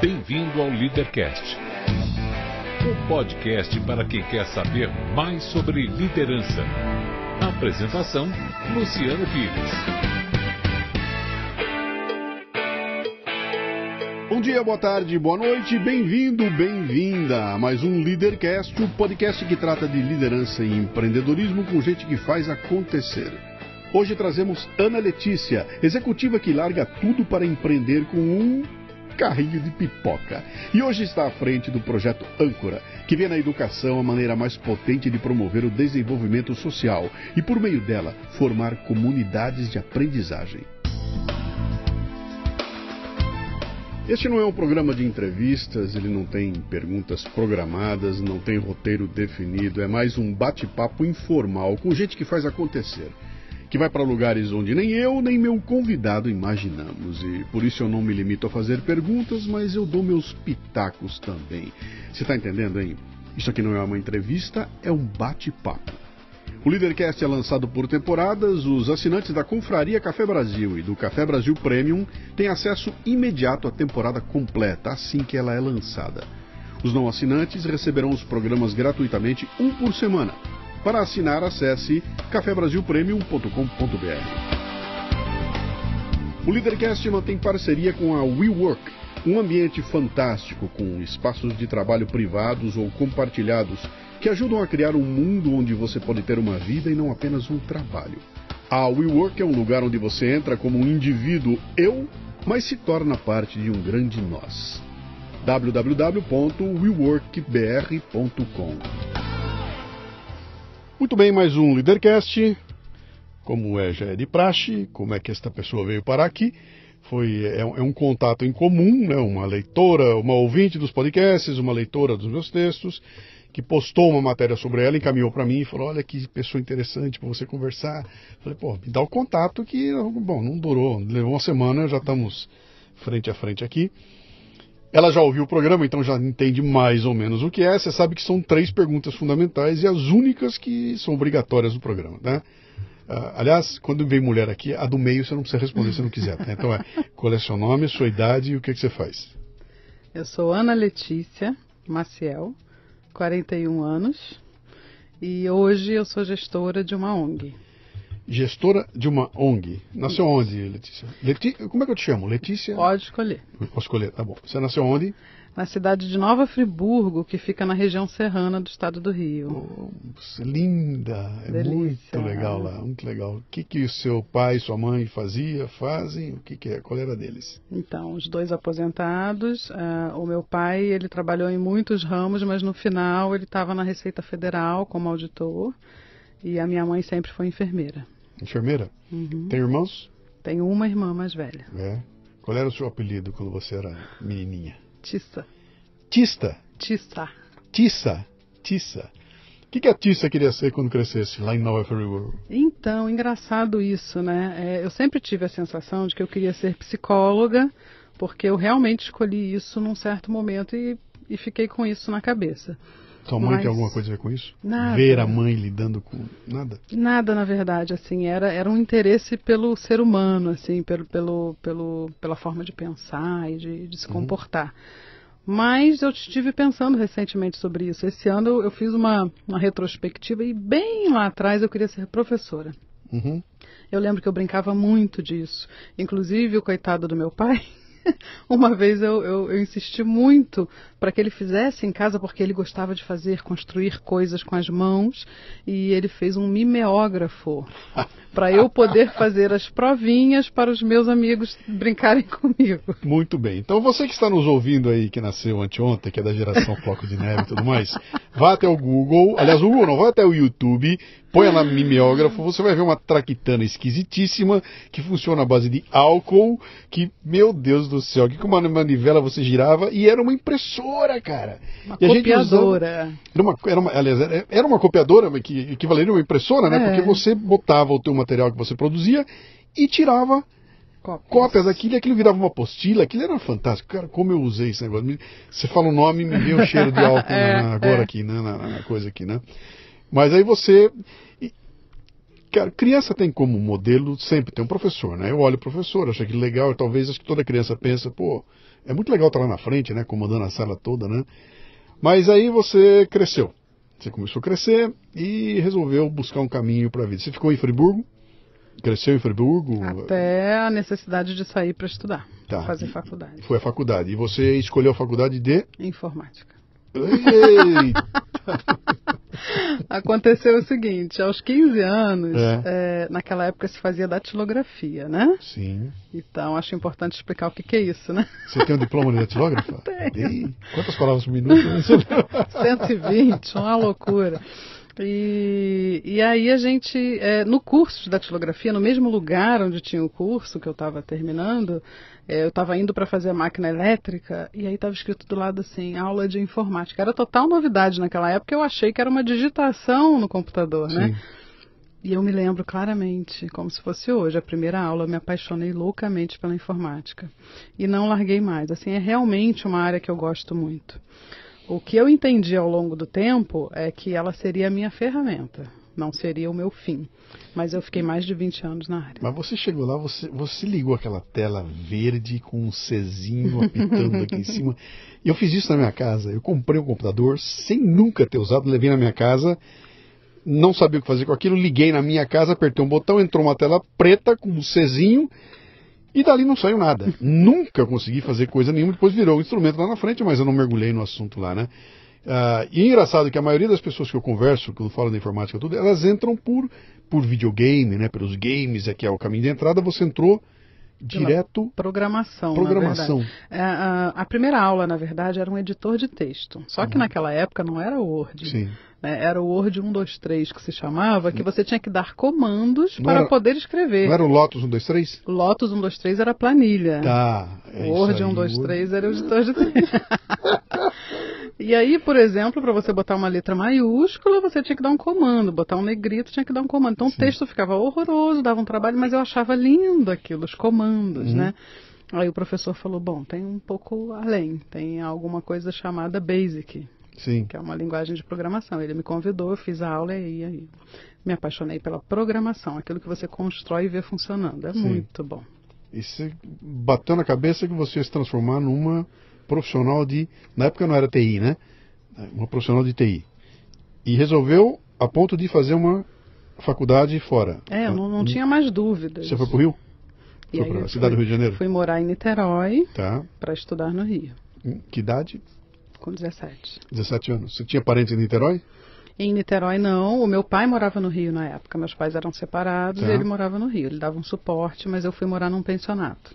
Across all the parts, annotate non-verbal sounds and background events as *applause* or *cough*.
Bem-vindo ao Leadercast, o podcast para quem quer saber mais sobre liderança. Apresentação: Luciano Pires. Bom dia, boa tarde, boa noite, bem-vindo, bem-vinda a mais um Leadercast, o podcast que trata de liderança e empreendedorismo com gente que faz acontecer. Hoje trazemos Ana Letícia, executiva que larga tudo para empreender com um carrinho de pipoca. E hoje está à frente do projeto Âncora, que vê na educação a maneira mais potente de promover o desenvolvimento social e, por meio dela, formar comunidades de aprendizagem. Este não é um programa de entrevistas, ele não tem perguntas programadas, não tem roteiro definido, é mais um bate-papo informal com gente que faz acontecer que vai para lugares onde nem eu nem meu convidado imaginamos. E por isso eu não me limito a fazer perguntas, mas eu dou meus pitacos também. Você está entendendo, hein? Isso aqui não é uma entrevista, é um bate-papo. O Leadercast é lançado por temporadas. Os assinantes da Confraria Café Brasil e do Café Brasil Premium têm acesso imediato à temporada completa assim que ela é lançada. Os não assinantes receberão os programas gratuitamente um por semana para assinar, acesse cafebrasilpremium.com.br. O Leadercast mantém parceria com a WeWork, um ambiente fantástico com espaços de trabalho privados ou compartilhados que ajudam a criar um mundo onde você pode ter uma vida e não apenas um trabalho. A WeWork é um lugar onde você entra como um indivíduo eu, mas se torna parte de um grande nós. www.weworkbr.com muito bem, mais um Leadercast. Como é, já é de praxe, como é que esta pessoa veio parar aqui? Foi, é, é um contato em comum, né? uma leitora, uma ouvinte dos podcasts, uma leitora dos meus textos, que postou uma matéria sobre ela, encaminhou para mim e falou: Olha que pessoa interessante para você conversar. Falei: Pô, me dá o contato que, bom, não durou, levou uma semana, já estamos frente a frente aqui. Ela já ouviu o programa, então já entende mais ou menos o que é. Você sabe que são três perguntas fundamentais e as únicas que são obrigatórias no programa, né? Uh, aliás, quando vem mulher aqui, a do meio você não precisa responder se não quiser. Tá? Então é qual é seu nome, sua idade e o que, que você faz? Eu sou Ana Letícia Maciel, 41 anos, e hoje eu sou gestora de uma ONG gestora de uma ONG. Nasceu onde, Letícia? Leti... Como é que eu te chamo? Letícia? Pode escolher. Posso escolher, tá bom. Você nasceu onde? Na cidade de Nova Friburgo, que fica na região serrana do estado do Rio. Oh, linda! É Delícia. muito legal lá, muito legal. O que, que o seu pai e sua mãe fazia, fazem? O que, que é? Qual era deles? Então, os dois aposentados. Uh, o meu pai, ele trabalhou em muitos ramos, mas no final ele estava na Receita Federal como auditor. E a minha mãe sempre foi enfermeira. Enfermeira? Uhum. Tem irmãos? Tenho uma irmã mais velha. É. Qual era o seu apelido quando você era menininha? Tissa. Tista? Tissa. Tissa. Tissa. O que, que a Tissa queria ser quando crescesse lá em Nova Friburgo? Então, engraçado isso, né? É, eu sempre tive a sensação de que eu queria ser psicóloga, porque eu realmente escolhi isso num certo momento e, e fiquei com isso na cabeça. Sua mãe Mas... tem alguma coisa a ver com isso? Nada. Ver a mãe lidando com nada? Nada, na verdade, assim, era, era um interesse pelo ser humano, assim, pelo, pelo, pelo, pela forma de pensar e de, de se uhum. comportar. Mas eu estive pensando recentemente sobre isso. Esse ano eu, eu, fiz uma, uma retrospectiva e bem lá atrás eu queria ser professora. Uhum. Eu lembro que eu brincava muito disso. Inclusive o coitado do meu pai, *laughs* Uma vez eu, eu, eu insisti muito para que ele fizesse em casa, porque ele gostava de fazer, construir coisas com as mãos, e ele fez um mimeógrafo *laughs* para eu poder fazer as provinhas para os meus amigos brincarem *laughs* comigo. Muito bem. Então você que está nos ouvindo aí, que nasceu anteontem, que é da geração Floco de Neve e tudo mais, vá até o Google, aliás, o Google não, vai até o YouTube, Põe lá mimeógrafo, você vai ver uma traquitana esquisitíssima que funciona à base de álcool, que, meu Deus do céu, que com uma manivela você girava e era uma impressora, cara. Uma e copiadora. Era, uma, era uma, aliás, era, era uma copiadora que equivaleria a uma impressora, né? É. Porque você botava o teu material que você produzia e tirava Cópias. cópias daquilo e aquilo virava uma apostila, aquilo era fantástico. Cara, como eu usei esse negócio. Você fala o nome me vê o cheiro de álcool *laughs* é, na, agora é. aqui, né, na, na, coisa aqui, né? Mas aí você. Criança tem como modelo sempre tem um professor, né? Eu olho o professor, acho que legal, talvez acho que toda criança pensa, pô, é muito legal estar lá na frente, né? Comandando a sala toda, né? Mas aí você cresceu. Você começou a crescer e resolveu buscar um caminho para a vida. Você ficou em Friburgo? Cresceu em Friburgo? Até a necessidade de sair para estudar, Tá. fazer faculdade. Foi a faculdade. E você escolheu a faculdade de. Informática. Eita! *laughs* Aconteceu o seguinte, aos 15 anos, É. eh, naquela época se fazia datilografia, né? Sim. Então acho importante explicar o que, que é isso, né? Você tem um diploma de datilógrafa? *laughs* Tenho. Quantas palavras por minuto? Eu não sei. 120, uma loucura. E, e aí a gente, eh, no curso de datilografia, no mesmo lugar onde tinha o curso que eu estava terminando, eh, eu estava indo para fazer a máquina elétrica e aí estava escrito do lado assim, aula de informática. Era total novidade naquela época, eu achei que era uma digitação no computador, né? Sim. E eu me lembro claramente, como se fosse hoje, a primeira aula, eu me apaixonei loucamente pela informática. E não larguei mais. Assim, é realmente uma área que eu gosto muito. O que eu entendi ao longo do tempo é que ela seria a minha ferramenta, não seria o meu fim. Mas eu fiquei mais de 20 anos na área. Mas você chegou lá, você, você ligou aquela tela verde com um Czinho apitando aqui em cima. Eu fiz isso na minha casa. Eu comprei um computador sem nunca ter usado, levei na minha casa, não sabia o que fazer com aquilo, liguei na minha casa, apertei um botão, entrou uma tela preta com um Czinho e dali não saiu nada. *laughs* nunca consegui fazer coisa nenhuma, depois virou um instrumento lá na frente, mas eu não mergulhei no assunto lá, né? Ah, e é engraçado que a maioria das pessoas que eu converso, quando falo da informática e tudo, elas entram por, por videogame, né? Pelos games, é que é o caminho de entrada, você entrou direto Programação. programação. Na verdade. É, a, a primeira aula, na verdade, era um editor de texto. Só que naquela época não era Word. Sim. Né? Era o Word 123 que se chamava, que você tinha que dar comandos Não para era- poder escrever. Não era o Lotus 1, 2, 3? Lotus 123 era planilha. Tá. é Word aí, 123 era o editor de. *laughs* E aí, por exemplo, para você botar uma letra maiúscula, você tinha que dar um comando. Botar um negrito, tinha que dar um comando. Então o texto ficava horroroso, dava um trabalho, mas eu achava lindo aquilo, os comandos, Uhum. né? Aí o professor falou, bom, tem um pouco além. Tem alguma coisa chamada Basic, Sim. que é uma linguagem de programação. Ele me convidou, eu fiz a aula e aí, me apaixonei pela programação, aquilo que você constrói e vê funcionando. É Sim. muito bom. E você bateu na cabeça que você ia se transformar numa profissional de. Na época não era TI, né? Uma profissional de TI. E resolveu a ponto de fazer uma faculdade fora. É, eu não, não tinha mais dúvidas. Você foi pro Rio? E Foi pra cidade do fui- Rio de Janeiro? Fui morar em Niterói Tá. para estudar no Rio, Em Que idade? Com 17. 17 anos. Você tinha parentes em Niterói? Em Niterói não, o meu pai morava no Rio na época, meus pais eram separados Tá. e ele morava no Rio. Ele dava um suporte, mas eu fui morar num pensionato.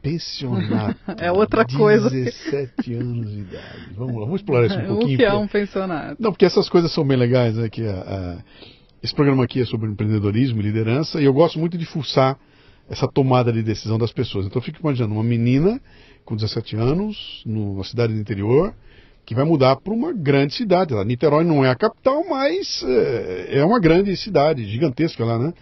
Pensionato. *laughs* É outra coisa. 17 anos de idade. Vamos lá, vamos explorar isso um *laughs* o pouquinho. que é um pensionato? Não, porque essas coisas são bem legais, né? Que a- a- esse programa aqui é sobre empreendedorismo e liderança, e eu gosto muito de fuçar essa tomada de decisão das pessoas. Então eu fico imaginando uma menina com 17 anos, numa cidade do interior, que vai mudar para uma grande cidade. Lá. Niterói não é a capital, mas é, é uma grande cidade, gigantesca lá, né?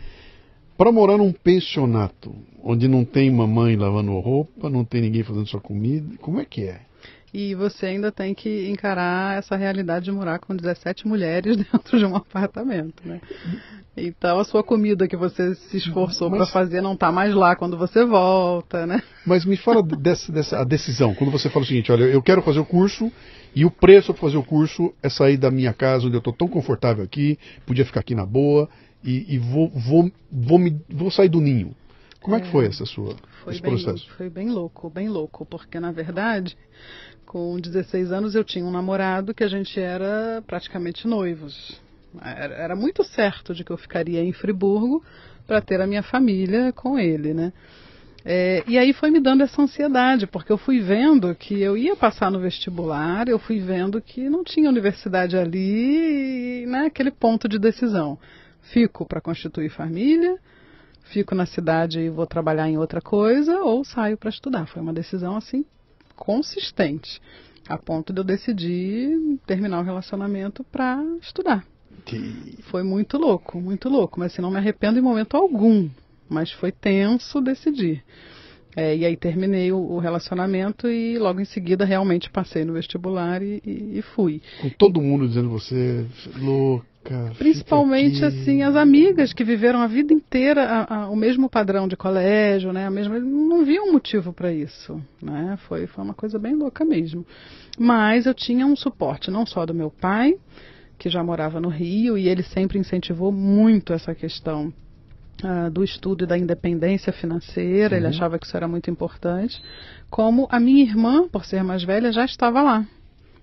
Para morar num pensionato, onde não tem mamãe lavando roupa, não tem ninguém fazendo sua comida, como é que é? E você ainda tem que encarar essa realidade de morar com 17 mulheres *laughs* dentro de um apartamento, né? Então a sua comida que você se esforçou para fazer não tá mais lá quando você volta, né? Mas me fala dessa, dessa a decisão, quando você fala o seguinte, olha, eu quero fazer o curso e o preço para fazer o curso é sair da minha casa, onde eu estou tão confortável aqui, podia ficar aqui na boa e, e vou, vou, vou, me, vou sair do ninho. Como é, que foi essa sua, Foi esse bem, processo? foi bem louco, bem louco, porque na verdade, com 16 anos eu tinha um namorado que a gente era praticamente noivos. Era, era muito certo de que eu ficaria em Friburgo para ter a minha família com ele, né? É, e aí foi me dando essa ansiedade, porque eu fui vendo que eu ia passar no vestibular, eu fui vendo que não tinha universidade ali, e, né, ponto de decisão. Fico para constituir família, fico na cidade e vou trabalhar em outra coisa, ou saio para estudar. Foi uma decisão assim consistente, a ponto de eu decidir terminar o relacionamento para estudar. Foi muito louco, muito louco, mas assim, não me arrependo em momento algum. Mas foi tenso decidir. É, e aí terminei o, o relacionamento e logo em seguida realmente passei no vestibular e, e- e fui. Com todo mundo dizendo você, Lu, Principalmente assim as amigas que viveram a vida inteira a, a, o mesmo padrão de colégio, né? A mesma, não viam motivo para isso, né? Foi foi uma coisa bem louca mesmo. Mas eu tinha um suporte não só do meu pai, que já morava no Rio e ele sempre incentivou muito essa questão Uh, do estudo e da independência financeira, uhum. ele achava que isso era muito importante, como a minha irmã, por ser mais velha, já estava lá,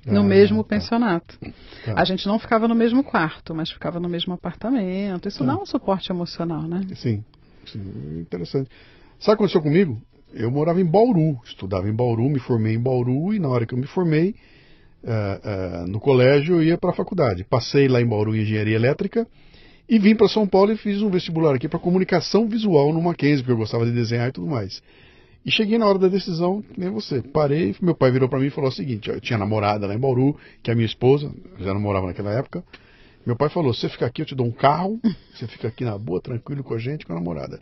no ah, mesmo tá. pensionato. Tá. A gente não ficava no mesmo quarto, mas ficava no mesmo apartamento. Isso tá. dá um suporte emocional, né? Sim, sim, interessante. Sabe o que aconteceu comigo? Eu morava em Bauru, estudava em Bauru, me formei em Bauru e na hora que eu me formei uh, uh, no colégio eu ia para a faculdade. Passei lá em Bauru em Engenharia Elétrica e vim para São Paulo e fiz um vestibular aqui para comunicação visual no Mackenzie, porque eu gostava de desenhar e tudo mais. E cheguei na hora da decisão, nem você. Parei, meu pai virou para mim e falou o seguinte: eu tinha namorada lá em Bauru, que é minha esposa, já namorava naquela época. Meu pai falou: você fica aqui, eu te dou um carro, você fica aqui na boa, tranquilo com a gente, com a namorada.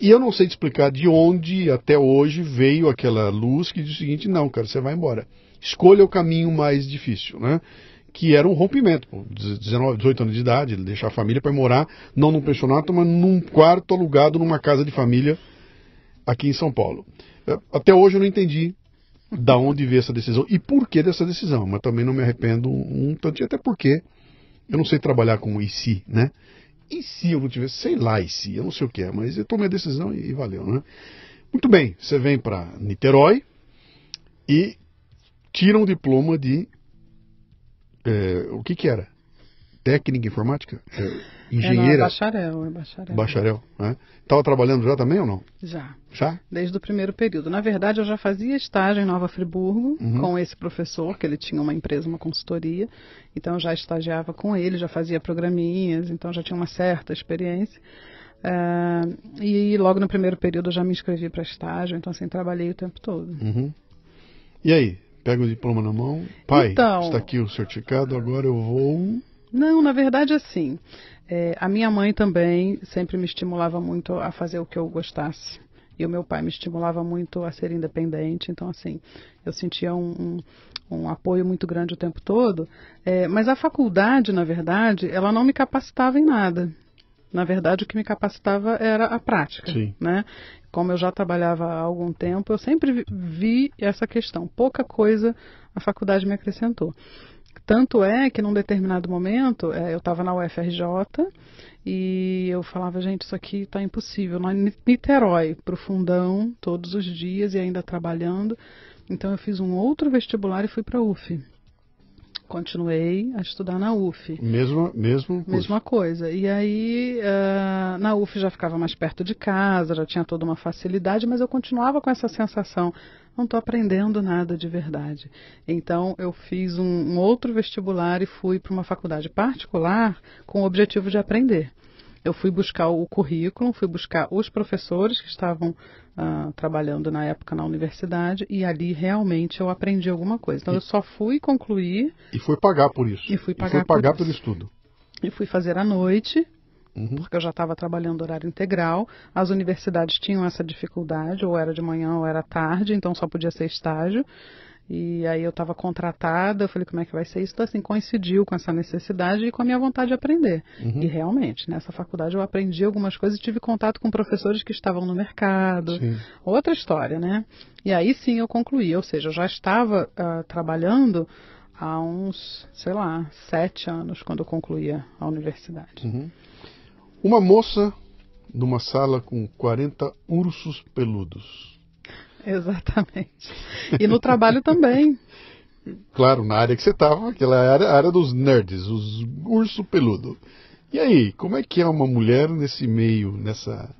E eu não sei te explicar de onde até hoje veio aquela luz que diz o seguinte: não, cara, você vai embora. Escolha o caminho mais difícil, né? Que era um rompimento, 19, 18 anos de idade, deixar a família para morar, não num pensionato, mas num quarto alugado numa casa de família aqui em São Paulo. É, até hoje eu não entendi da onde veio essa decisão e por que dessa decisão, mas também não me arrependo um, um tanto, até porque eu não sei trabalhar com IC, né? E se eu não tivesse, sei lá, e se, eu não sei o que é, mas eu tomei a decisão e, e valeu, né? Muito bem, você vem para Niterói e tira um diploma de é, o que que era? Técnica informática? É, engenheira? É, bacharel, é bacharel. Bacharel, né? Estava trabalhando já também ou não? Já. Já? Desde o primeiro período. Na verdade, eu já fazia estágio em Nova Friburgo uhum. com esse professor, que ele tinha uma empresa, uma consultoria. Então, eu já estagiava com ele, já fazia programinhas, então já tinha uma certa experiência. Uh, e logo no primeiro período eu já me inscrevi para estágio, então assim, trabalhei o tempo todo. Uhum. E aí, pega o diploma na mão. Pai, então, está aqui o certificado, agora eu vou. Não, na verdade, assim. É, a minha mãe também sempre me estimulava muito a fazer o que eu gostasse. E o meu pai me estimulava muito a ser independente. Então, assim, eu sentia um, um, um apoio muito grande o tempo todo. É, mas a faculdade, na verdade, ela não me capacitava em nada. Na verdade, o que me capacitava era a prática. Sim. Né? Como eu já trabalhava há algum tempo, eu sempre vi essa questão. Pouca coisa a faculdade me acrescentou. Tanto é que num determinado momento é, eu estava na UFRJ e eu falava, gente, isso aqui está impossível. Na Niterói, para o fundão, todos os dias e ainda trabalhando. Então eu fiz um outro vestibular e fui para a UF continuei a estudar na UF. Mesmo, mesmo curso. Mesma coisa. E aí, uh, na UF já ficava mais perto de casa, já tinha toda uma facilidade, mas eu continuava com essa sensação, não estou aprendendo nada de verdade. Então, eu fiz um, um outro vestibular e fui para uma faculdade particular com o objetivo de aprender. Eu fui buscar o currículo, fui buscar os professores que estavam uh, trabalhando na época na universidade e ali realmente eu aprendi alguma coisa. Então e, eu só fui concluir. E fui pagar por isso. E fui pagar, e fui pagar por pelo estudo. E fui fazer à noite, uhum. porque eu já estava trabalhando horário integral. As universidades tinham essa dificuldade, ou era de manhã ou era tarde, então só podia ser estágio. E aí eu estava contratada, eu falei, como é que vai ser isso? Então, assim, coincidiu com essa necessidade e com a minha vontade de aprender. Uhum. E realmente, nessa faculdade eu aprendi algumas coisas e tive contato com professores que estavam no mercado. Sim. Outra história, né? E aí sim eu concluí, ou seja, eu já estava uh, trabalhando há uns, sei lá, sete anos quando eu concluía a universidade. Uhum. Uma moça numa sala com 40 ursos peludos. *laughs* Exatamente. E no trabalho também. Claro, na área que você estava, aquela área, área dos nerds, os urso peludo. E aí, como é que é uma mulher nesse meio, nessa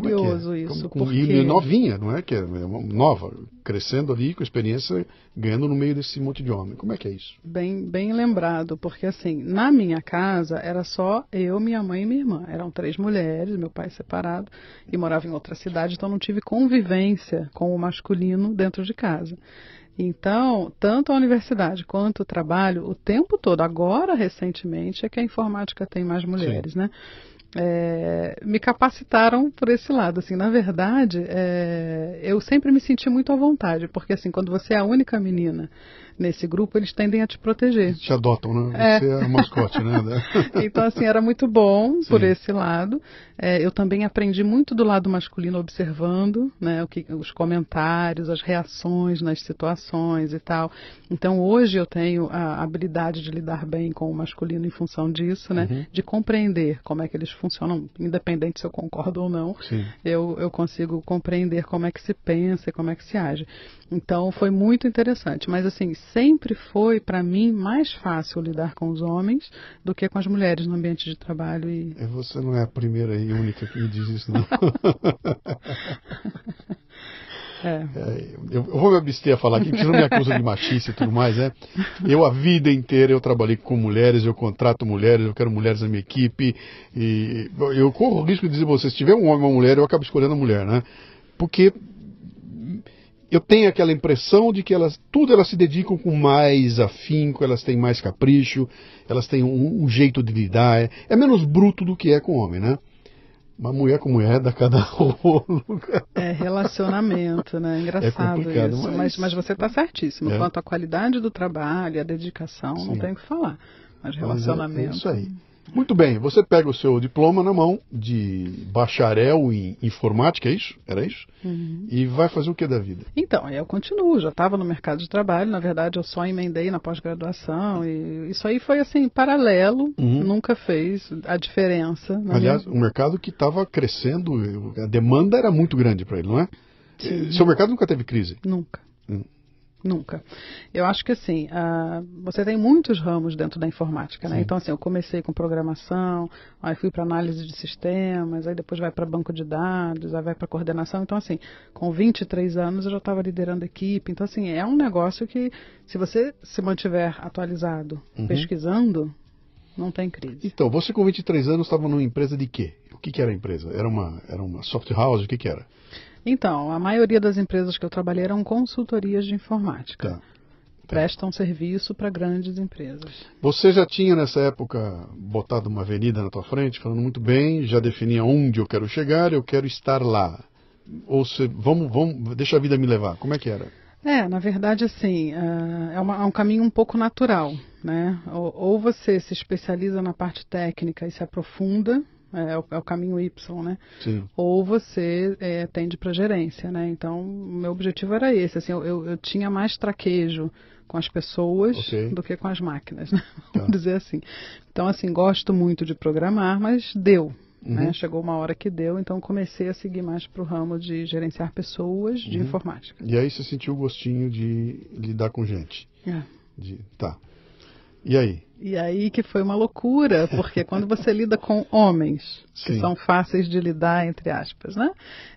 Curioso é? isso. Como, porque... E novinha, não é? Que é nova, crescendo ali com experiência, ganhando no meio desse monte de homem. Como é que é isso? Bem, bem lembrado, porque assim, na minha casa era só eu, minha mãe e minha irmã. Eram três mulheres, meu pai separado, e morava em outra cidade, então não tive convivência com o masculino dentro de casa. Então, tanto a universidade quanto o trabalho, o tempo todo, agora recentemente, é que a informática tem mais mulheres, Sim. né? É, me capacitaram por esse lado. Assim, na verdade, é, eu sempre me senti muito à vontade, porque assim, quando você é a única menina nesse grupo, eles tendem a te proteger. Te adotam, né? É. Você é mascote, né? *laughs* então, assim, era muito bom por esse lado. É, eu também aprendi muito do lado masculino observando, né, o que, os comentários, as reações nas situações e tal. Então, hoje eu tenho a habilidade de lidar bem com o masculino em função disso, né? Uhum. De compreender como é que eles funcionam, independente se eu concordo ou não. Sim. Eu, eu consigo compreender como é que se pensa e como é que se age. Então, foi muito interessante. Mas, assim, sempre foi, para mim, mais fácil lidar com os homens do que com as mulheres no ambiente de trabalho. E... Você não é a primeira e única que me diz isso, não. *laughs* É. É, eu, vou me abster a falar aqui, porque não me acusa de machista e tudo mais, né? Eu, a vida inteira, eu trabalhei com mulheres, eu contrato mulheres, eu quero mulheres na minha equipe, e eu corro o risco de dizer, você, se tiver um homem e uma mulher, eu acabo escolhendo a mulher, né? Porque eu tenho aquela impressão de que elas, tudo elas se dedicam com mais afinco, elas têm mais capricho, elas têm um, um jeito de lidar, é, é menos bruto do que é com homem, né? Uma mulher com mulher dá cada *laughs* rolo. É relacionamento, né? Engraçado complicado, isso. mas- Mas, mas você está certíssimo. É. Quanto à qualidade do trabalho, a dedicação, não Sim. tem o que falar. Mas Mas é- relacionamento. É isso aí. Muito bem, você pega o seu diploma na mão de bacharel em informática, é isso? Era isso? Uhum. E vai fazer o que da vida? Então, aí eu continuo, já estava no mercado de trabalho, na verdade eu só emendei na pós-graduação e isso aí foi assim, paralelo, Uhum. nunca fez a diferença. Aliás, minha- um mercado que estava crescendo, a demanda era muito grande para ele, não é? Sim. Seu mercado nunca teve crise. Nunca. Hum. Nunca. Eu acho que assim, ah, você tem muitos ramos dentro da informática, né? Sim. Então assim, eu comecei com programação, aí fui para análise de sistemas, aí depois vai para banco de dados, aí vai para coordenação. Então assim, com 23 anos eu já estava liderando equipe. Então assim, é um negócio que se você se mantiver atualizado, Uhum. pesquisando, não tem crise. Então, você com 23 anos estava numa empresa de quê? O que, que era a empresa? Era uma, era uma soft house? O que, que era? Então, a maioria das empresas que eu trabalhei eram consultorias de informática. Tá. Prestam serviço para grandes empresas. Você já tinha nessa época botado uma avenida na tua frente, falando muito bem, já definia onde eu quero chegar, eu quero estar lá. Ou se, vamos, vamos, deixa a vida me levar. Como é que era? É, na verdade, assim, ah, é, uma- é um caminho um pouco natural, né? Ou, ou você se especializa na parte técnica e se aprofunda, é, o, é o caminho Y, né? Sim. Ou você é, tende para gerência, né? Então, o meu objetivo era esse, assim, eu, eu, eu tinha mais traquejo com as pessoas Ok. do que com as máquinas, *laughs* né? Tá. Vamos dizer assim. Então, assim, gosto muito de programar, mas deu, né? Uhum. Chegou uma hora que deu, então comecei a seguir mais para o ramo de gerenciar pessoas de Uhum. informática. E aí você sentiu o gostinho de lidar com gente. É. De, tá. E aí? E aí que foi uma loucura, porque quando você lida com homens, que Sim. são fáceis de lidar, entre aspas, né?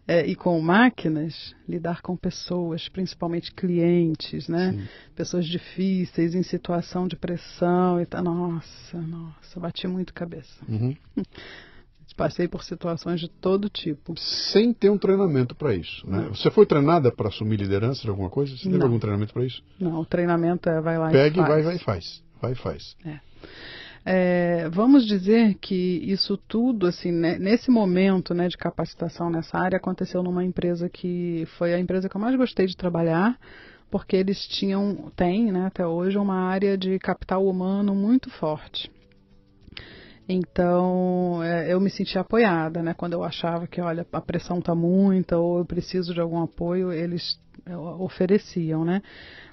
É, e com máquinas, lidar com pessoas, principalmente clientes, né? Sim. Pessoas difíceis, em situação de pressão e tal. Nossa, nossa, bati muito cabeça. Uhum. *laughs* Passei por situações de todo tipo. Sem ter um treinamento para isso. Né? Você foi treinada para assumir liderança de alguma coisa? Você teve algum treinamento para isso? Não, o treinamento é vai lá Pega e e faz. vai, vai e faz. Vai e faz. É, vamos dizer que isso tudo, assim, né, nesse momento né, de capacitação nessa área, aconteceu numa empresa que foi a empresa que eu mais gostei de trabalhar, porque eles tinham, têm né, até hoje, uma área de capital humano muito forte. Então, é, eu me senti apoiada, né? Quando eu achava que, olha, a pressão está muita ou eu preciso de algum apoio, eles é, ofereciam, né?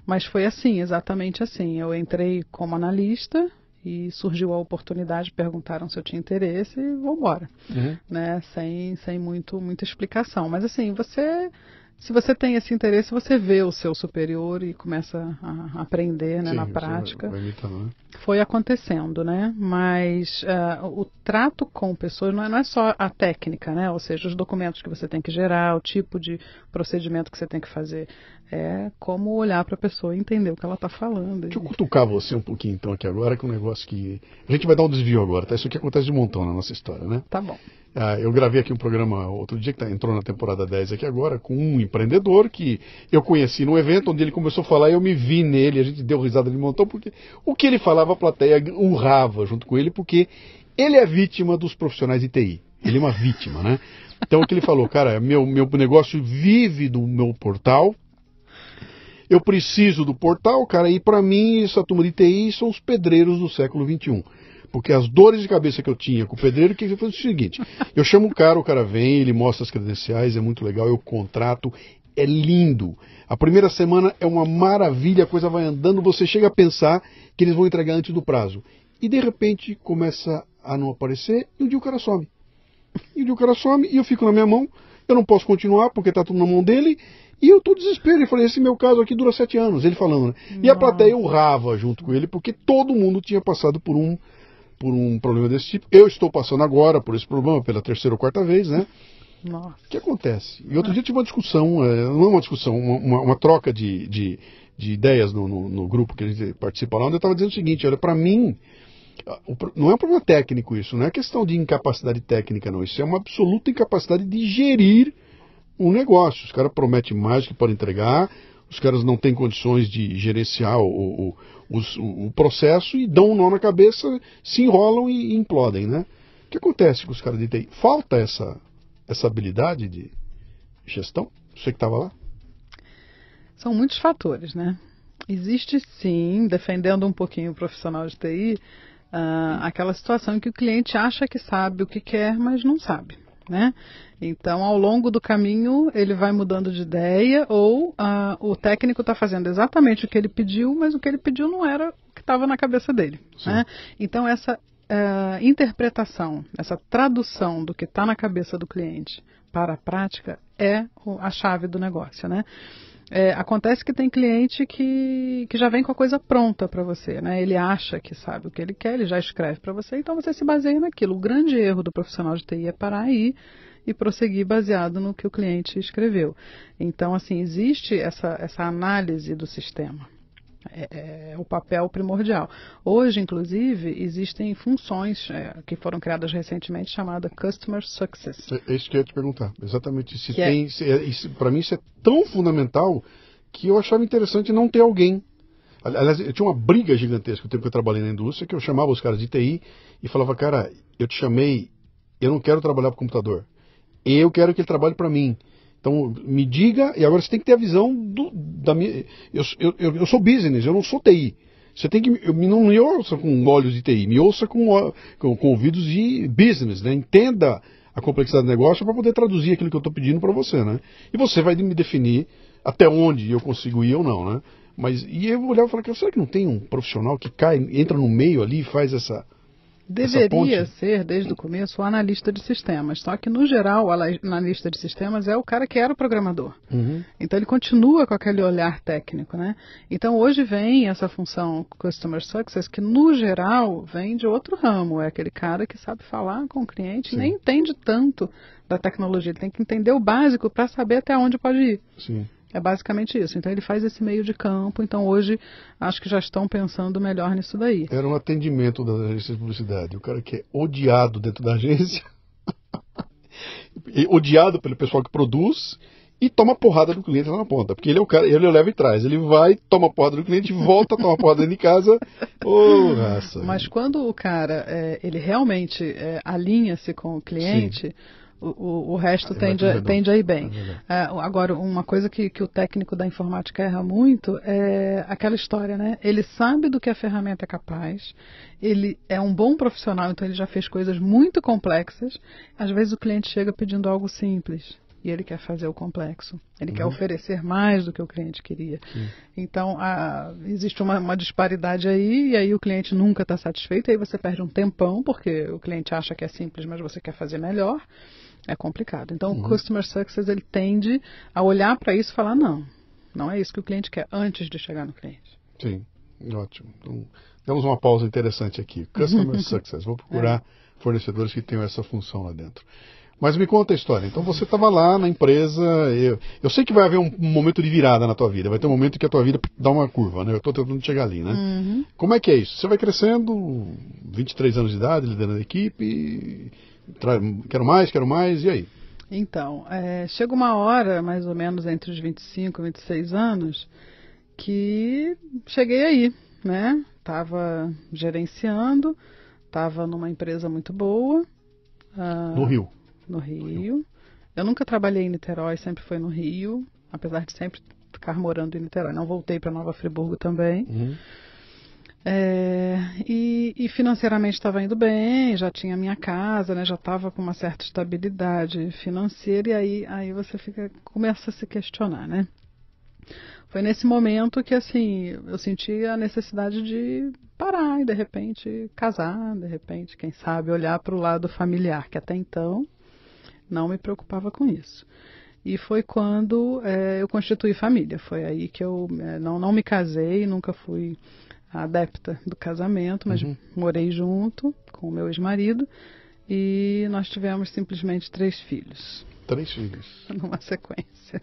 Mas foi assim, exatamente assim. Eu entrei como analista e surgiu a oportunidade, perguntaram se eu tinha interesse e vamos embora, Uhum. né? Sem, sem muito, muita explicação. Mas assim, você, se você tem esse interesse, você vê o seu superior e começa a aprender, né, Sim, na prática Vai, vai imitando, né? foi acontecendo, né? Mas ah, o trato com pessoas não é, não é só a técnica, né? Ou seja, os documentos que você tem que gerar, o tipo de procedimento que você tem que fazer. É como olhar para a pessoa e entender o que ela está falando. Deixa eu cutucar você um pouquinho então aqui agora, que é um negócio que. A gente vai dar um desvio agora, tá? Isso aqui acontece de montão na nossa história, né? Tá bom. Ah, eu gravei aqui um programa outro dia que tá- entrou na temporada 10 aqui agora, com um empreendedor que eu conheci num evento onde ele começou a falar e eu me vi nele, a gente deu risada de montão, porque o que ele falava a plateia urrava junto com ele, porque ele é vítima dos profissionais de TI. Ele é uma vítima, né? Então o que ele falou, cara, meu, meu negócio vive do meu portal. Eu preciso do portal, cara, e para mim essa turma de TI são os pedreiros do século XXI. Porque as dores de cabeça que eu tinha com o pedreiro, que foi o seguinte: eu chamo o cara, o cara vem, ele mostra as credenciais, é muito legal, eu contrato, é lindo. A primeira semana é uma maravilha, a coisa vai andando, você chega a pensar que eles vão entregar antes do prazo. E de repente começa a não aparecer e um dia o cara some. E um dia o cara some e eu fico na minha mão, eu não posso continuar porque está tudo na mão dele. E eu tô desespero. Ele falou: esse meu caso aqui dura sete anos. Ele falando, né? E a plateia urrava junto com ele, porque todo mundo tinha passado por um por um problema desse tipo. Eu estou passando agora por esse problema pela terceira ou quarta vez, né? Nossa. O que acontece? E outro dia tive uma discussão, é, não é uma discussão, uma, uma troca de, de, de ideias no, no, no, grupo que a gente participa lá, onde eu estava dizendo o seguinte: olha, para mim, não é um problema técnico isso, não é questão de incapacidade técnica, não. Isso é uma absoluta incapacidade de gerir um negócio. Os caras prometem mais que podem entregar, os caras não têm condições de gerenciar o, o, o, o processo e dão um nó na cabeça, se enrolam e, e implodem, né? O que acontece com os caras de TI? Falta essa, essa habilidade de gestão? Você que estava lá? São muitos fatores, né? Existe sim, defendendo um pouquinho o profissional de TI, uh, aquela situação em que o cliente acha que sabe o que quer, mas não sabe. Né? Então, ao longo do caminho, ele vai mudando de ideia ou uh, o técnico está fazendo exatamente o que ele pediu, mas o que ele pediu não era o que estava na cabeça dele. Né? Então, essa uh, interpretação, essa tradução do que está na cabeça do cliente para a prática é a chave do negócio. Né? É, acontece que tem cliente que, que já vem com a coisa pronta para você, né? Ele acha que sabe o que ele quer, ele já escreve para você, então você se baseia naquilo. O grande erro do profissional de TI é parar aí e prosseguir baseado no que o cliente escreveu. Então, assim, existe essa, essa análise do sistema. É, é, o papel primordial. Hoje, inclusive, existem funções é, que foram criadas recentemente chamadas Customer Success. É, é isso que eu ia te perguntar. Exatamente. Se é tem, é, Para mim, isso é tão fundamental que eu achava interessante não ter alguém. Aliás, eu tinha uma briga gigantesca o tempo que eu trabalhei na indústria, que eu chamava os caras de TI e falava, cara, eu te chamei, eu não quero trabalhar para computador. Eu quero que ele trabalhe para mim. Então, me diga, e agora você tem que ter a visão do, da minha. Eu, eu, eu, sou business, eu não sou TI. Você tem que. Eu, não me ouça com olhos de TI, me ouça com, com, com ouvidos de business, né? Entenda a complexidade do negócio para poder traduzir aquilo que eu estou pedindo para você, né? E você vai me definir até onde eu consigo ir ou não, né? Mas, e eu olhava e falava, será que não tem um profissional que cai, entra no meio ali e faz essa, Deveria ser, desde o começo, o analista de sistemas. Só que, no geral, o analista de sistemas é o cara que era o programador. Uhum. Então, ele continua com aquele olhar técnico. Né? Então, hoje vem essa função Customer Success, que, no geral, vem de outro ramo. É aquele cara que sabe falar com o cliente Sim. nem entende tanto da tecnologia. Ele tem que entender o básico para saber até onde pode ir. Sim. É basicamente isso. Então ele faz esse meio de campo. Então hoje acho que já estão pensando melhor nisso daí. Era um atendimento da agência de publicidade. O cara que é odiado dentro da agência, *laughs* odiado pelo pessoal que produz e toma porrada do cliente lá na ponta. Porque ele é o cara, ele leva e traz. Ele vai, toma porrada do cliente, volta, toma porrada dentro de casa. *laughs* Oh, raça. Mas quando o cara é, ele realmente é, alinha-se com o cliente. Sim o, o resto tende, a, tende a ir bem. É, agora, uma coisa que, que o técnico da informática erra muito é aquela história, né? Ele sabe do que a ferramenta é capaz, ele é um bom profissional, então ele já fez coisas muito complexas. Às vezes o cliente chega pedindo algo simples e ele quer fazer o complexo. Ele uhum. quer oferecer mais do que o cliente queria. Sim. Então, a, existe uma, uma, disparidade aí, e aí o cliente nunca está satisfeito, aí você perde um tempão, porque o cliente acha que é simples, mas você quer fazer melhor. É complicado. Então, uhum. o Customer Success ele tende a olhar para isso e falar: não, não é isso que o cliente quer antes de chegar no cliente. Sim, ótimo. Então, demos uma pausa interessante aqui. Customer *laughs* Success. Vou procurar é. fornecedores que tenham essa função lá dentro. Mas me conta a história. Então você estava lá na empresa. Eu, eu, sei que vai haver um, um, momento de virada na tua vida. Vai ter um momento que a tua vida dá uma curva, né? Eu estou tentando chegar ali, né? Uhum. Como é que é isso? Você vai crescendo, 23 anos de idade, liderando a equipe quero mais, quero mais, e aí? Então, é, chega uma hora, mais ou menos entre os 25 e 26 anos, que cheguei aí, né? Estava gerenciando, estava numa empresa muito boa. Uh, no Rio? No Rio. Eu nunca trabalhei em Niterói, sempre foi no Rio, apesar de sempre ficar morando em Niterói. Não voltei para Nova Friburgo também. Uhum. É, e, e, financeiramente estava indo bem, já tinha minha casa, né, já estava com uma certa estabilidade financeira, e aí, aí você fica, começa a se questionar, né? Foi nesse momento que assim eu senti a necessidade de parar e de repente casar, de repente, quem sabe, olhar para o lado familiar, que até então não me preocupava com isso. E foi quando é, eu constituí família. Foi aí que eu é, não, não me casei, nunca fui adepta do casamento, mas uhum. morei junto com o meu ex-marido e nós tivemos simplesmente três filhos. Três filhos. *laughs* Numa sequência.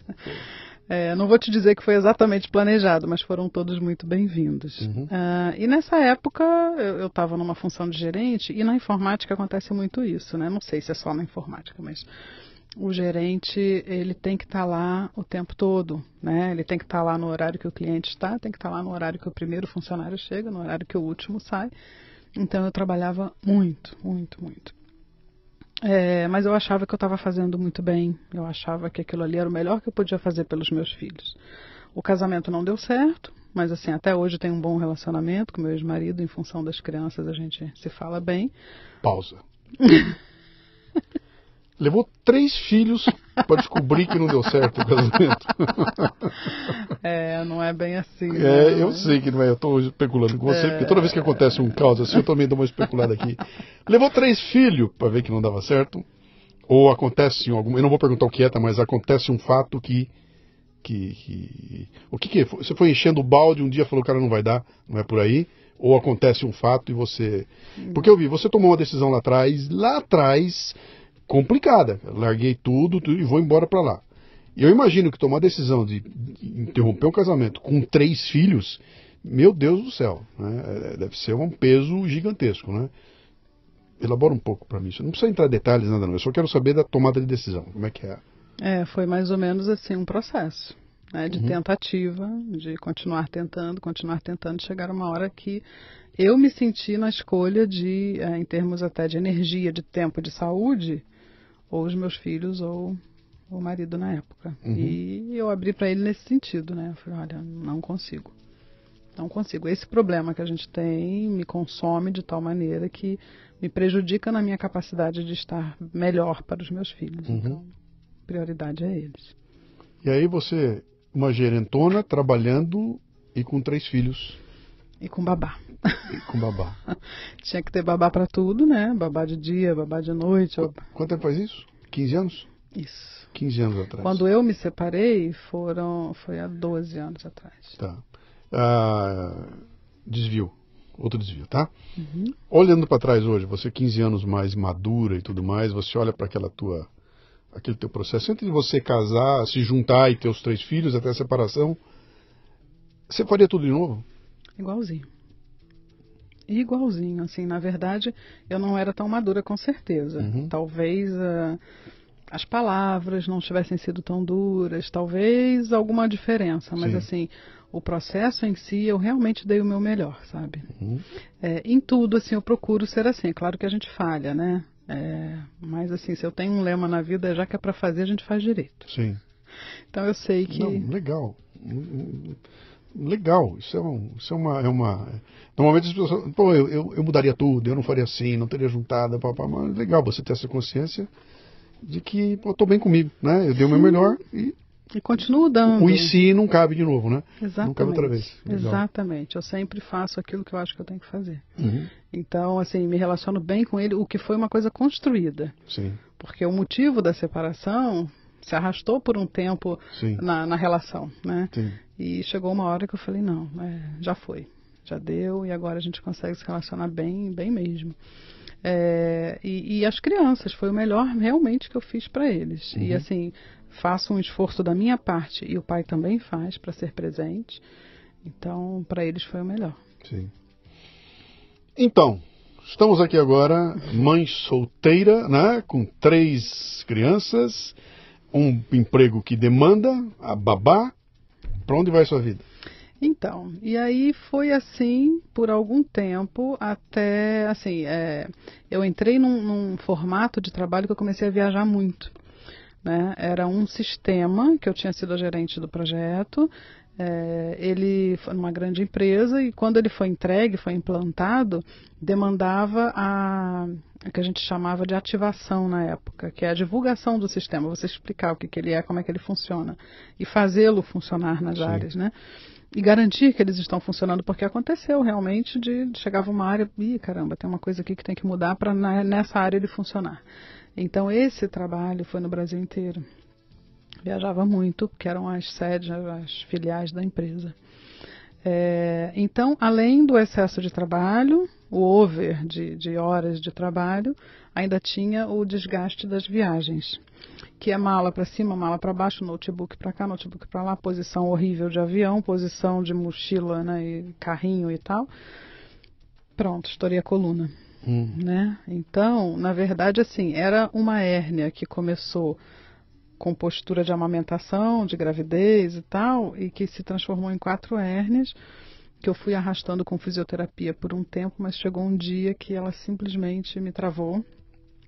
É, não vou te dizer que foi exatamente planejado, mas foram todos muito bem-vindos. Uhum. Uh, e nessa época eu estava numa função de gerente e na informática acontece muito isso, né? Não sei se é só na informática, mas o gerente ele tem que estar tá lá o tempo todo, né? Ele tem que estar tá lá no horário que o cliente está, tem que estar tá lá no horário que o primeiro funcionário chega, no horário que o último sai. Então eu trabalhava muito, muito, muito. É, mas eu achava que eu estava fazendo muito bem. Eu achava que aquilo ali era o melhor que eu podia fazer pelos meus filhos. O casamento não deu certo, mas assim até hoje tem um bom relacionamento com meu ex-marido. Em função das crianças a gente se fala bem. Pausa. *laughs* Levou três filhos para descobrir que não deu certo o casamento. *laughs* É, não é bem assim. É, né? eu sei que não é. Eu estou especulando com você, é... porque toda vez que acontece um caos assim, eu também dou uma especulada aqui. Levou três filhos para ver que não dava certo. Ou acontece algum. Eu não vou perguntar o que é, tá, mas acontece um fato que. que, que o que, que é? Você foi enchendo o balde, um dia falou, cara, não vai dar, não é por aí. Ou acontece um fato e você. Porque eu vi, você tomou uma decisão lá atrás, lá atrás complicada. larguei tudo, tudo e vou embora para lá. E eu imagino que tomar a decisão de interromper um casamento com três filhos, meu Deus do céu, né? É, deve ser um peso gigantesco, né? Elabora um pouco para mim. Você não precisa entrar em detalhes, nada não. Eu só quero saber da tomada de decisão. Como é que é? É, foi mais ou menos assim um processo. Né, de uhum. tentativa, de continuar tentando, continuar tentando, chegar uma hora que eu me senti na escolha de, é, em termos até de energia, de tempo, de saúde, ou os meus filhos ou o marido na época. Uhum. E eu abri para ele nesse sentido, né? Eu falei, olha, não consigo. Não consigo. Esse problema que a gente tem me consome de tal maneira que me prejudica na minha capacidade de estar melhor para os meus filhos. Uhum. Então, prioridade é eles. E aí você, uma gerentona, trabalhando e com três filhos. E com babá. Com babá. *laughs* Tinha que ter babá para tudo, né? Babá de dia, babá de noite. Qu quanto tempo faz isso? 15 anos? Isso. 15 anos atrás. Quando eu me separei, foram, foi há 12 anos atrás. Tá. Ah, desvio. Outro desvio, tá? Uhum. Olhando para trás hoje, você 15 anos mais madura e tudo mais, você olha para aquela tua aquele teu processo antes de você casar, se juntar e ter os três filhos até a separação, você faria tudo de novo? Igualzinho. Igualzinho, assim, na verdade, eu não era tão madura com certeza. Uhum. Talvez uh, as palavras não tivessem sido tão duras, talvez alguma diferença, mas Sim. assim, o processo em si eu realmente dei o meu melhor, sabe? Uhum. É, em tudo, assim, eu procuro ser assim. É claro que a gente falha, né? É, mas assim, se eu tenho um lema na vida, já que é para fazer, a gente faz direito. Sim. Então eu sei que. Não, legal legal, isso é, um, isso é uma. É uma normalmente as pessoas. Pô, eu, eu, eu, mudaria tudo, eu não faria assim, não teria juntado, papá, mas legal você ter essa consciência de que, pô, tô bem comigo, né? Eu dei o meu melhor e. E continuo dando. O e não cabe de novo, né? Exatamente. Não cabe outra vez. Legal. Exatamente. Eu sempre faço aquilo que eu acho que eu tenho que fazer. Uhum. Então, assim, me relaciono bem com ele, o que foi uma coisa construída. Sim. Porque o motivo da separação se arrastou por um tempo na, na, relação, né? Sim. E chegou uma hora que eu falei, não, é, já foi, já deu e agora a gente consegue se relacionar bem, bem mesmo. É, e, e, as crianças, foi o melhor realmente que eu fiz para eles. Uhum. E assim, faço um esforço da minha parte e o pai também faz para ser presente. Então, para eles foi o melhor. Sim. Então, estamos aqui agora, mãe solteira, né, com três crianças um emprego que demanda a babá, para onde vai sua vida? Então, e aí foi assim por algum tempo até, assim, é, eu entrei num, num, formato de trabalho que eu comecei a viajar muito. Né? Era um sistema que eu tinha sido a gerente do projeto. É, ele foi numa grande empresa e quando ele foi entregue, foi implantado, demandava a, a, que a gente chamava de ativação na época, que é a divulgação do sistema, você explicar o que, que ele é, como é que ele funciona e fazê-lo funcionar nas Sim. áreas, né? E garantir que eles estão funcionando, porque aconteceu realmente de, de chegava uma área, e caramba, tem uma coisa aqui que tem que mudar para nessa área ele funcionar. Então esse trabalho foi no Brasil inteiro. Viajava muito, porque eram as sedes, as filiais da empresa. É, então, além do excesso de trabalho, o over de, de, horas de trabalho, ainda tinha o desgaste das viagens, que é mala para cima, mala para baixo, notebook para cá, notebook para lá, posição horrível de avião, posição de mochila né, e carrinho e tal. Pronto, estourei a coluna. Hum. Né? Então, na verdade, assim, era uma hérnia que começou com postura de amamentação, de gravidez e tal, e que se transformou em quatro hérnias, que eu fui arrastando com fisioterapia por um tempo, mas chegou um dia que ela simplesmente me travou.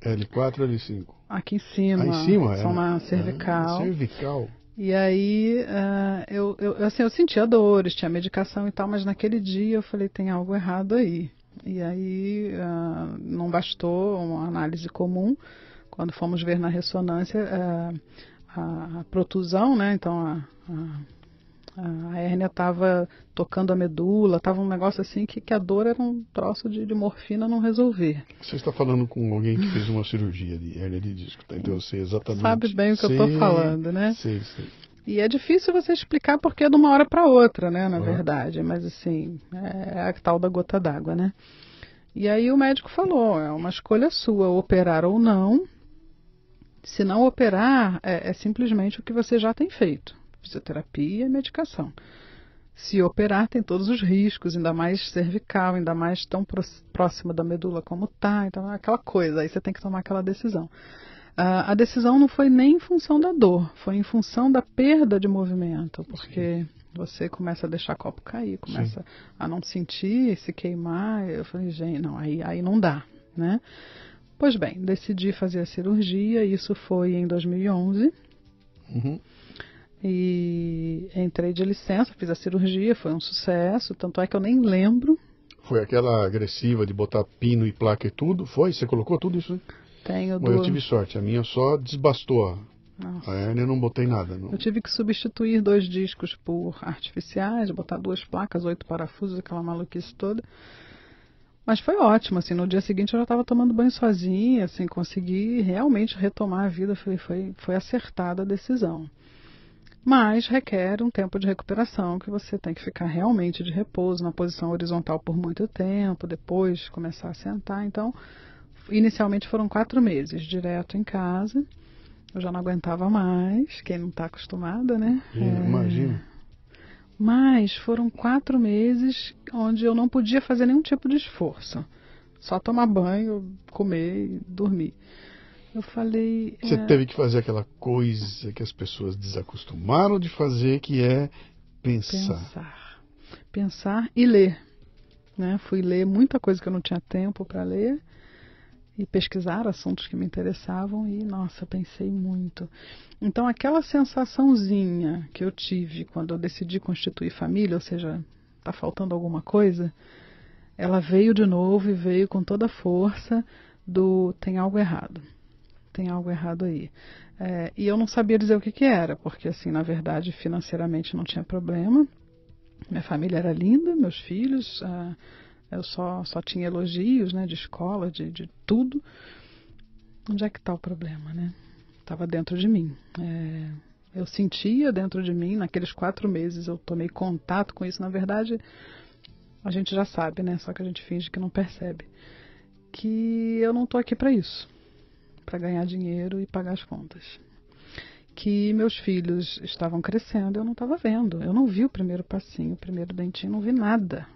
L4 ou L5? Aqui em cima. Ah, em cima? Só uma cervical. É, cervical. E aí uh, eu, eu, assim, eu sentia dores, tinha medicação e tal, mas naquele dia eu falei, tem algo errado aí. E aí uh, não bastou uma análise comum. Quando fomos ver na ressonância uh, a, a, protusão, né? Então a, a, a hérnia estava tocando a medula, estava um negócio assim que, que a dor era um troço de, de, morfina não resolver. Você está falando com alguém que fez uma cirurgia de hérnia de disco, tá? então eu sei exatamente. Sabe bem o que sei, eu estou falando, né? Sei, sei. E é difícil você explicar porque é de uma hora para outra, né, na uhum. verdade. Mas assim, é a tal da gota d'água, né? E aí o médico falou, é uma escolha sua, operar ou não. Se não operar, é, é simplesmente o que você já tem feito. Fisioterapia e medicação. Se operar, tem todos os riscos, ainda mais cervical, ainda mais tão próxima da medula como tá, então é aquela coisa, aí você tem que tomar aquela decisão. Uh, a decisão não foi nem em função da dor, foi em função da perda de movimento, porque Sim. você começa a deixar o copo cair, começa Sim. a não sentir, se queimar. Eu falei, gente, não, aí, aí não dá, né? Pois bem, decidi fazer a cirurgia, isso foi em 2011. Uhum. E entrei de licença, fiz a cirurgia, foi um sucesso, tanto é que eu nem lembro. Foi aquela agressiva de botar pino e placa e tudo? Foi? Você colocou tudo isso? Tenho Bom, Eu tive sorte, a minha só desbastou. Nossa. A hérnia eu não botei nada. Não. Eu tive que substituir dois discos por artificiais, botar duas placas, oito parafusos, aquela maluquice toda. Mas foi ótimo, assim, no dia seguinte eu já estava tomando banho sozinha, assim, consegui realmente retomar a vida, foi, foi, foi acertada a decisão. Mas requer um tempo de recuperação, que você tem que ficar realmente de repouso na posição horizontal por muito tempo, depois começar a sentar, então inicialmente foram quatro meses direto em casa. Eu já não aguentava mais, quem não está acostumada, né? É, Imagina. Mas foram quatro meses onde eu não podia fazer nenhum tipo de esforço. Só tomar banho, comer e dormir. Eu falei. Você é... teve que fazer aquela coisa que as pessoas desacostumaram de fazer, que é pensar. Pensar. Pensar e ler. Né? Fui ler muita coisa que eu não tinha tempo para ler e pesquisar assuntos que me interessavam e, nossa, pensei muito. Então, aquela sensaçãozinha que eu tive quando eu decidi constituir família, ou seja, está faltando alguma coisa, ela veio de novo e veio com toda a força do tem algo errado. Tem algo errado aí. É, e eu não sabia dizer o que, que era, porque, assim, na verdade, financeiramente não tinha problema. Minha família era linda, meus filhos. Ah, eu só, só tinha elogios, né, de escola, de, de tudo. Onde é que está o problema, né? Estava dentro de mim. É, eu sentia dentro de mim, naqueles quatro meses eu tomei contato com isso. Na verdade, a gente já sabe, né? Só que a gente finge que não percebe. Que eu não estou aqui para isso para ganhar dinheiro e pagar as contas. Que meus filhos estavam crescendo, eu não estava vendo. Eu não vi o primeiro passinho, o primeiro dentinho, não vi nada.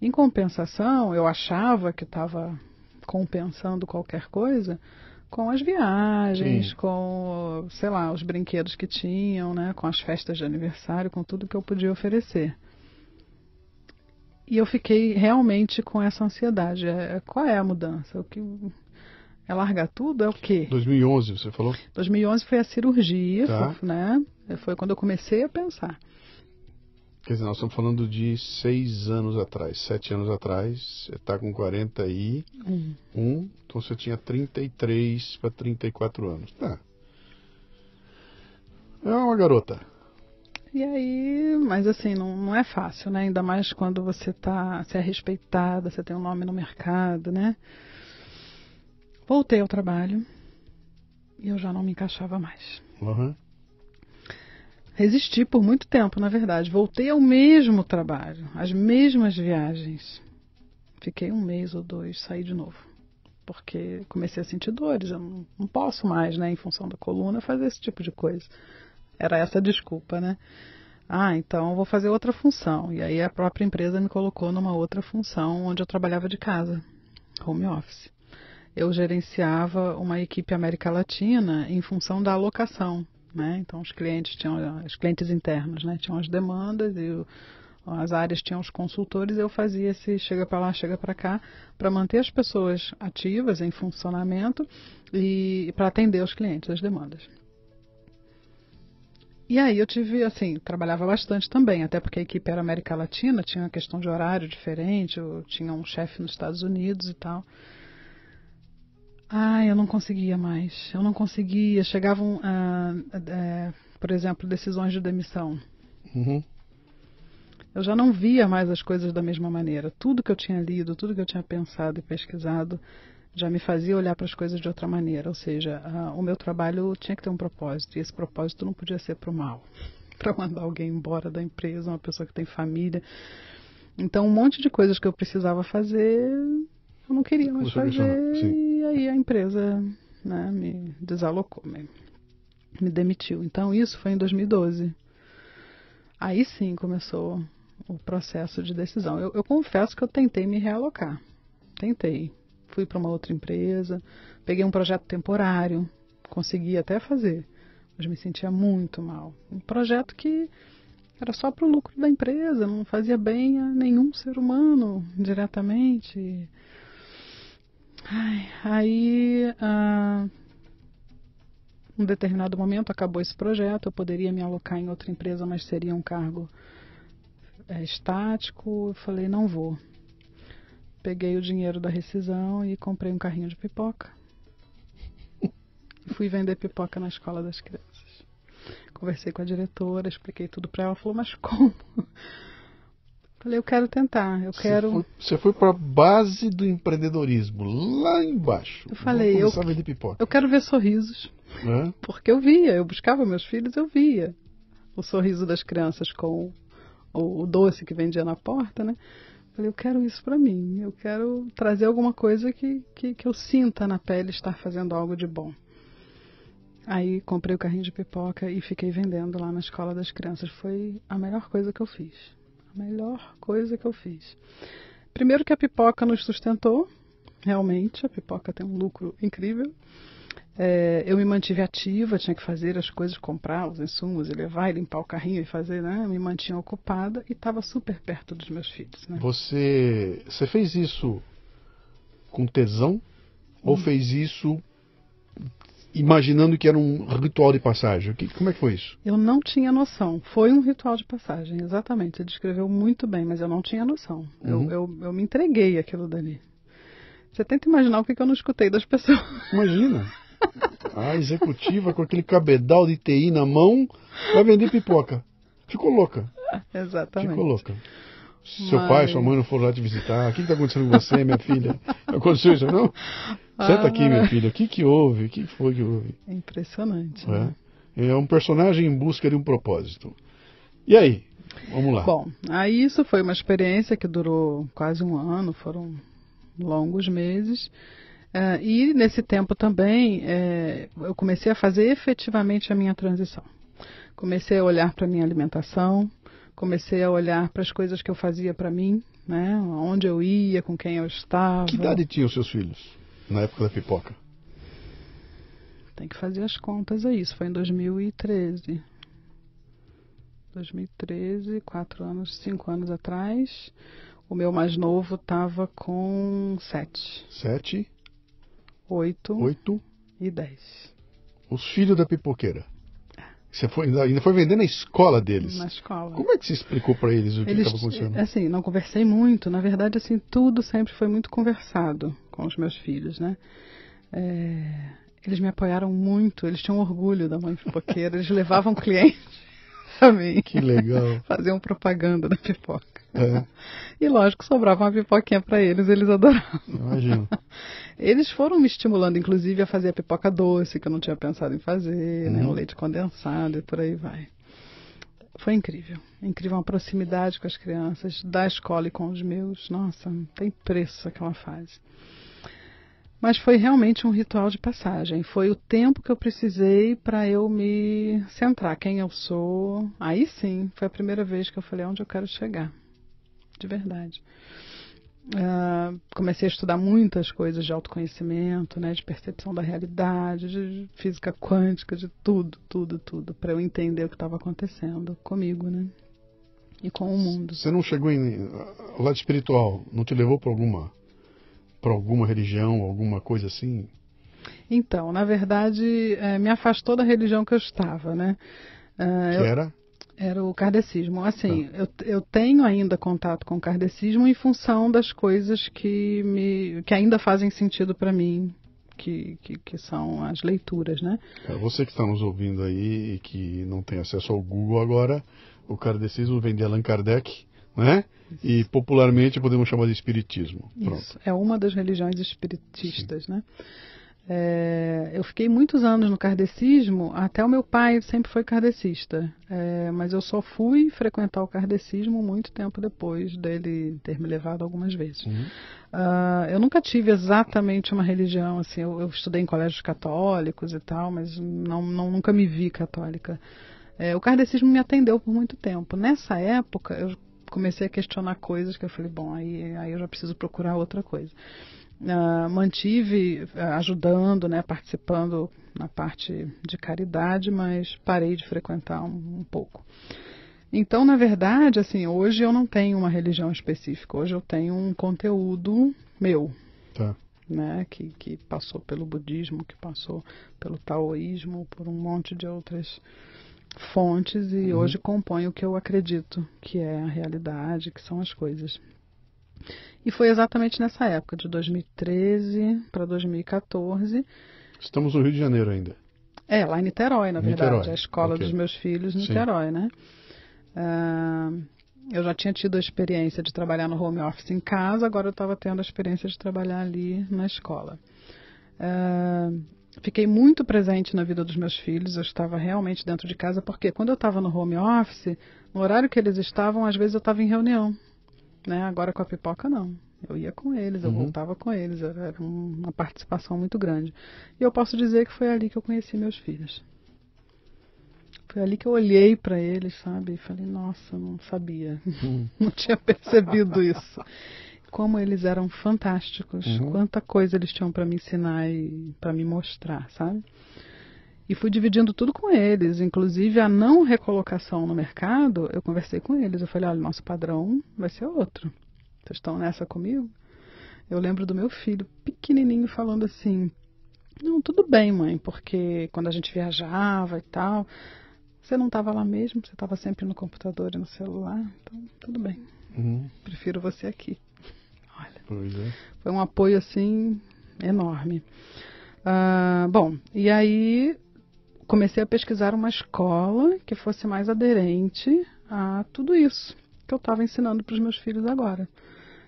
Em compensação, eu achava que estava compensando qualquer coisa com as viagens, Sim. com, sei lá, os brinquedos que tinham, né, com as festas de aniversário, com tudo que eu podia oferecer. E eu fiquei realmente com essa ansiedade. É, qual é a mudança? O que, É largar tudo? É o quê? 2011, você falou? 2011 foi a cirurgia, tá. foi, né? Foi quando eu comecei a pensar. Quer dizer, nós estamos falando de seis anos atrás, sete anos atrás, você está com 41, um. então você tinha 33 para 34 anos. Tá. É uma garota. E aí, mas assim, não, não é fácil, né? Ainda mais quando você tá, você é respeitada, você tem um nome no mercado, né? Voltei ao trabalho e eu já não me encaixava mais. Uhum. Resisti por muito tempo, na verdade. Voltei ao mesmo trabalho, às mesmas viagens. Fiquei um mês ou dois, saí de novo. Porque comecei a sentir dores. Eu não, posso mais, né, em função da coluna, fazer esse tipo de coisa. Era essa a desculpa, né? Ah, então vou fazer outra função. E aí a própria empresa me colocou numa outra função onde eu trabalhava de casa, home office. Eu gerenciava uma equipe América Latina em função da alocação né? Então os clientes tinham, os clientes internos, né? Tinham as demandas e o, as áreas tinham os consultores. Eu fazia esse chega para lá, chega para cá, para manter as pessoas ativas em funcionamento e para atender os clientes as demandas. E aí eu tive, assim, trabalhava bastante também, até porque a equipe era América Latina, tinha uma questão de horário diferente, eu tinha um chefe nos Estados Unidos e tal. Ah, eu não conseguia mais. Eu não conseguia. Chegavam, ah, é, por exemplo, decisões de demissão. Uhum. Eu já não via mais as coisas da mesma maneira. Tudo que eu tinha lido, tudo que eu tinha pensado e pesquisado já me fazia olhar para as coisas de outra maneira. Ou seja, ah, o meu trabalho tinha que ter um propósito e esse propósito não podia ser para o mal, *laughs* para mandar alguém embora da empresa, uma pessoa que tem família. Então, um monte de coisas que eu precisava fazer eu não queria mais Você fazer aí a empresa né, me desalocou, me, me demitiu. Então isso foi em 2012. Aí sim começou o processo de decisão. Eu, eu confesso que eu tentei me realocar. Tentei. Fui para uma outra empresa, peguei um projeto temporário, consegui até fazer, mas me sentia muito mal. Um projeto que era só para o lucro da empresa, não fazia bem a nenhum ser humano diretamente. Ai, aí, ah, um determinado momento acabou esse projeto, eu poderia me alocar em outra empresa, mas seria um cargo é, estático. Eu falei, não vou. Peguei o dinheiro da rescisão e comprei um carrinho de pipoca. Fui vender pipoca na escola das crianças. Conversei com a diretora, expliquei tudo para. Ela falou, mas como? Falei, eu quero tentar, eu quero. Você foi, você foi para a base do empreendedorismo, lá embaixo. Eu falei, eu, eu quero ver sorrisos. É? Porque eu via, eu buscava meus filhos, eu via o sorriso das crianças com o, o doce que vendia na porta, né? Falei, eu quero isso para mim, eu quero trazer alguma coisa que, que, que eu sinta na pele estar fazendo algo de bom. Aí comprei o carrinho de pipoca e fiquei vendendo lá na escola das crianças. Foi a melhor coisa que eu fiz melhor coisa que eu fiz. Primeiro que a pipoca nos sustentou, realmente, a pipoca tem um lucro incrível. É, eu me mantive ativa, tinha que fazer as coisas, comprar os insumos e levar e limpar o carrinho e fazer, né? Me mantinha ocupada e estava super perto dos meus filhos. Né? Você, você fez isso com tesão hum. ou fez isso imaginando que era um ritual de passagem. Como é que foi isso? Eu não tinha noção. Foi um ritual de passagem, exatamente. Você descreveu muito bem, mas eu não tinha noção. Uhum. Eu, eu, eu, me entreguei aquilo dali. Você tenta imaginar o que, que eu não escutei das pessoas. Imagina. *laughs* A executiva com aquele cabedal de TI na mão vai vender pipoca. Ficou louca. Exatamente. Ficou louca. Seu pai, sua mãe não foram lá te visitar. O que está acontecendo com você, minha filha? Aconteceu isso, não? Senta ah, aqui, minha filha. O que, que houve? O que foi que houve? É impressionante. É. Né? é um personagem em busca de um propósito. E aí? Vamos lá. Bom, aí isso foi uma experiência que durou quase um ano, foram longos meses. Uh, e nesse tempo também é, eu comecei a fazer efetivamente a minha transição. Comecei a olhar para a minha alimentação, comecei a olhar para as coisas que eu fazia para mim, né? Onde eu ia, com quem eu estava. Que idade tinham seus filhos na época da pipoca? Tem que fazer as contas aí. Isso foi em 2013. 2013, quatro anos, cinco anos atrás. O meu mais novo estava com sete. Sete? 8, 8 e 10. Os filhos da pipoqueira. Você foi, ainda foi vender na escola deles. Na escola. Como é que você explicou para eles o que estava acontecendo? Assim, não conversei muito. Na verdade, assim, tudo sempre foi muito conversado com os meus filhos, né? É, eles me apoiaram muito. Eles tinham orgulho da mãe pipoqueira. Eles levavam *laughs* clientes a mim. Que legal. Faziam propaganda da pipoca. É. E lógico, sobrava uma pipoquinha para eles, eles adoravam. Imagino. *laughs* Eles foram me estimulando, inclusive, a fazer a pipoca doce, que eu não tinha pensado em fazer, né? Uhum. O leite condensado e por aí vai. Foi incrível. Incrível uma proximidade com as crianças, da escola e com os meus. Nossa, não tem preço aquela fase. Mas foi realmente um ritual de passagem. Foi o tempo que eu precisei para eu me centrar quem eu sou. Aí sim, foi a primeira vez que eu falei onde eu quero chegar. De verdade. Uh, comecei a estudar muitas coisas de autoconhecimento, né, de percepção da realidade, de física quântica, de tudo, tudo, tudo, para eu entender o que estava acontecendo comigo, né, e com o mundo. Você não chegou em o lado espiritual, não te levou para alguma para alguma religião, alguma coisa assim? Então, na verdade, é, me afastou da religião que eu estava, né? Uh, que eu... era? Era o kardecismo. Assim, ah. eu, eu tenho ainda contato com o kardecismo em função das coisas que, me, que ainda fazem sentido para mim, que, que, que, são as leituras, né? É, você que está nos ouvindo aí e que não tem acesso ao Google agora, o kardecismo vem de Allan Kardec, né? Isso. E popularmente podemos chamar de espiritismo. Pronto. Isso, é uma das religiões espiritistas, Sim. né? É, eu fiquei muitos anos no kardecismo, até o meu pai sempre foi kardecista, é, mas eu só fui frequentar o kardecismo muito tempo depois dele ter me levado algumas vezes. Uhum. Uh, eu nunca tive exatamente uma religião, assim, eu, eu, estudei em colégios católicos e tal, mas não, não nunca me vi católica. É, o kardecismo me atendeu por muito tempo. Nessa época, eu comecei a questionar coisas que eu falei, bom, aí, aí eu já preciso procurar outra coisa. Uh, mantive uh, ajudando, né, participando na parte de caridade, mas parei de frequentar um, um, pouco. Então, na verdade, assim, hoje eu não tenho uma religião específica. Hoje eu tenho um conteúdo meu, tá. né, que, que passou pelo budismo, que passou pelo taoísmo, por um monte de outras fontes e uhum. hoje compõe o que eu acredito que é a realidade, que são as coisas. E foi exatamente nessa época, de 2013 para 2014. Estamos no Rio de Janeiro ainda. É, lá em Niterói, na Niterói. verdade. A escola okay. dos meus filhos, Niterói, Sim. né? Uh, eu já tinha tido a experiência de trabalhar no home office em casa, agora eu estava tendo a experiência de trabalhar ali na escola. Uh, fiquei muito presente na vida dos meus filhos, eu estava realmente dentro de casa, porque quando eu estava no home office, no horário que eles estavam, às vezes eu estava em reunião. Né? Agora com a pipoca não. Eu ia com eles, eu uhum. voltava com eles, era uma participação muito grande. E eu posso dizer que foi ali que eu conheci meus filhos. Foi ali que eu olhei para eles, sabe, e falei, nossa, não sabia, uhum. *laughs* não tinha percebido isso. Como eles eram fantásticos, uhum. quanta coisa eles tinham para me ensinar e para me mostrar, sabe? E fui dividindo tudo com eles, inclusive a não recolocação no mercado, eu conversei com eles. Eu falei: olha, nosso padrão vai ser outro. Vocês estão nessa comigo? Eu lembro do meu filho pequenininho falando assim: não, tudo bem, mãe, porque quando a gente viajava e tal, você não estava lá mesmo, você estava sempre no computador e no celular, então tudo bem. Uhum. Prefiro você aqui. Olha, é. foi um apoio assim enorme. Uh, bom, e aí comecei a pesquisar uma escola que fosse mais aderente a tudo isso que eu estava ensinando para os meus filhos agora.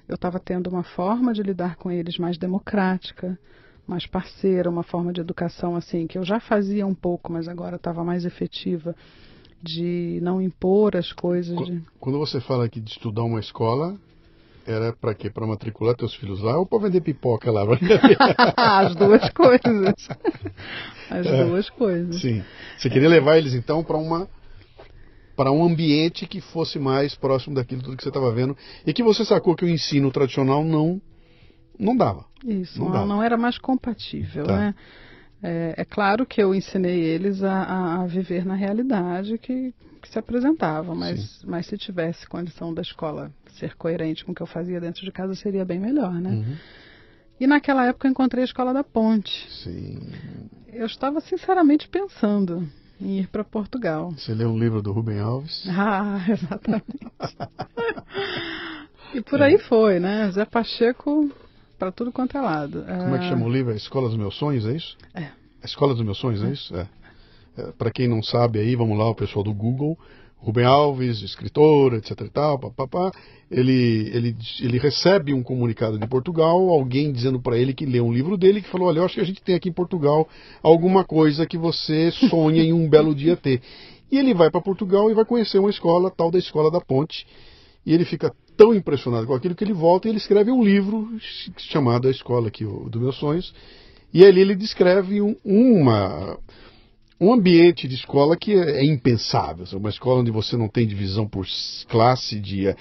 Eu estava tendo uma forma de lidar com eles mais democrática, mais parceira, uma forma de educação assim que eu já fazia um pouco, mas agora estava mais efetiva de não impor as coisas. De... Quando você fala aqui de estudar uma escola, era para quê? Para matricular teus filhos lá ou para vender pipoca lá? *laughs* As duas coisas. As é, duas coisas. Sim. Você queria levar eles então para uma para um ambiente que fosse mais próximo daquilo tudo que você estava vendo e que você sacou que o ensino tradicional não não dava. Isso, não, não, não era mais compatível, tá. né? É, é, claro que eu ensinei eles a, a viver na realidade que, que se apresentava, mas, mas se tivesse condição da escola ser coerente com o que eu fazia dentro de casa, seria bem melhor, né? Uhum. E naquela época eu encontrei a Escola da Ponte. Sim. Eu estava sinceramente pensando em ir para Portugal. Você leu um livro do Rubem Alves? *laughs* Ah, exatamente. *laughs* e por aí foi, né? Zé Pacheco para tudo quanto é lado. Como é que chama o livro? A Escola dos Meus Sonhos, é isso? É. A Escola dos Meus Sonhos, é, é isso? É. é para quem não sabe aí, vamos lá, o pessoal do Google. Rubem Alves, escritor, etc e tal, papapá, ele, ele, ele recebe um comunicado de Portugal, alguém dizendo para ele que lê um livro dele, que falou, olha, eu acho que a gente tem aqui em Portugal alguma coisa que você sonha em um *laughs* belo dia ter. E ele vai para Portugal e vai conhecer uma escola, tal da Escola da Ponte, e ele fica tão impressionado com aquilo que ele volta e ele escreve um livro chamado A Escola aqui, dos Meus Sonhos, e ali ele descreve um, uma um ambiente de escola que é, é impensável. É uma escola onde você não tem divisão por classe, de uh,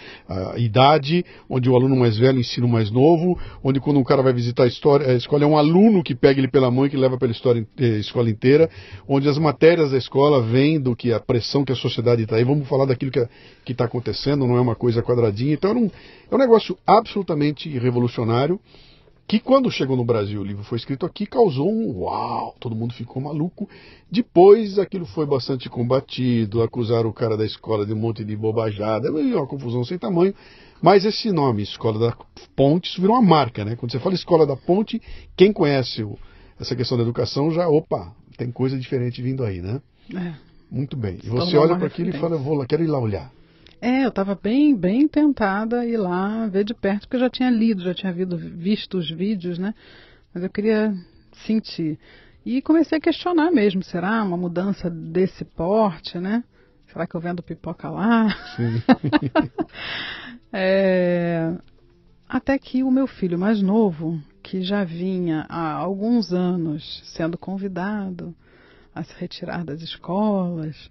idade, onde o aluno mais velho ensina o mais novo, onde quando um cara vai visitar a, história, a escola é um aluno que pega ele pela mão e que leva pela história, eh, escola inteira, onde as matérias da escola vêm do que a pressão que a sociedade está aí. Vamos falar daquilo que está acontecendo, não é uma coisa quadradinha. Então é um, é um negócio absolutamente revolucionário que quando chegou no Brasil o livro foi escrito aqui, causou um uau, todo mundo ficou maluco. Depois aquilo foi bastante combatido, acusaram o cara da escola de um monte de bobajada, uma confusão sem tamanho. Mas esse nome, Escola da Ponte, isso virou uma marca, né? Quando você fala Escola da Ponte, quem conhece o, essa questão da educação já, opa, tem coisa diferente vindo aí, né? É. Muito bem. E você olha para aquilo e fala, vou lá, quero ir lá olhar. É, eu estava bem, bem tentada a ir lá ver de perto, porque eu já tinha lido, já tinha visto os vídeos, né? Mas eu queria sentir. E comecei a questionar mesmo, será uma mudança desse porte, né? Será que eu vendo pipoca lá? Sim. *laughs* é, até que o meu filho mais novo, que já vinha há alguns anos sendo convidado a se retirar das escolas,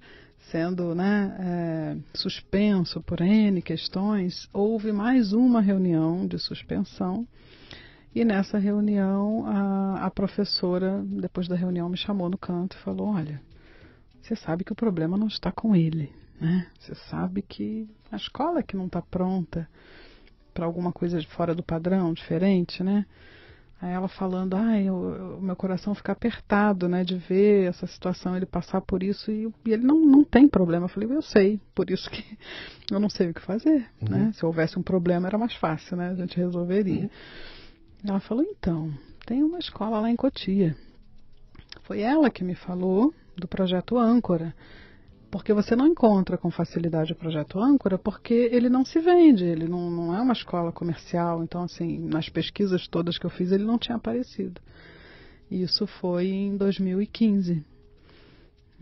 sendo né, é, suspenso por N questões, houve mais uma reunião de suspensão. E nessa reunião, a, a professora, depois da reunião, me chamou no canto e falou: Olha, você sabe que o problema não está com ele, né? Você sabe que a escola que não está pronta para alguma coisa fora do padrão, diferente, né? Aí ela falando, ai, o, meu coração fica apertado, né, de ver essa situação, ele passar por isso e, e, ele não, não tem problema. Eu falei, eu sei, por isso que *laughs* eu não sei o que fazer, uhum. né? Se houvesse um problema era mais fácil, né? A gente resolveria. Uhum. Ela falou, então, tem uma escola lá em Cotia. Foi ela que me falou do projeto Âncora porque você não encontra com facilidade o projeto âncora porque ele não se vende, ele não, não é uma escola comercial, então assim, nas pesquisas todas que eu fiz ele não tinha aparecido. Isso foi em 2015.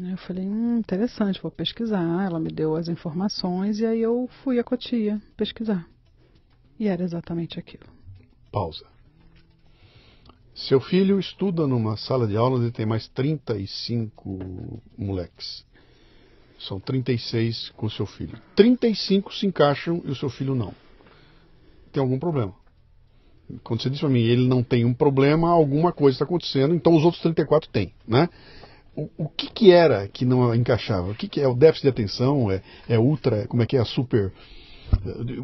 Eu falei, hum, interessante, vou pesquisar. Ela me deu as informações e aí eu fui a Cotia pesquisar. E era exatamente aquilo. Pausa. Seu filho estuda numa sala de aula onde tem mais 35 moleques. São 36 com o seu filho. 35 se encaixam e o seu filho não. Tem algum problema. Quando você diz para mim, ele não tem um problema, alguma coisa está acontecendo, então os outros 34 têm, né? O, o que, que era que não encaixava? O que, que é o déficit de atenção? É, é ultra, como é que é a super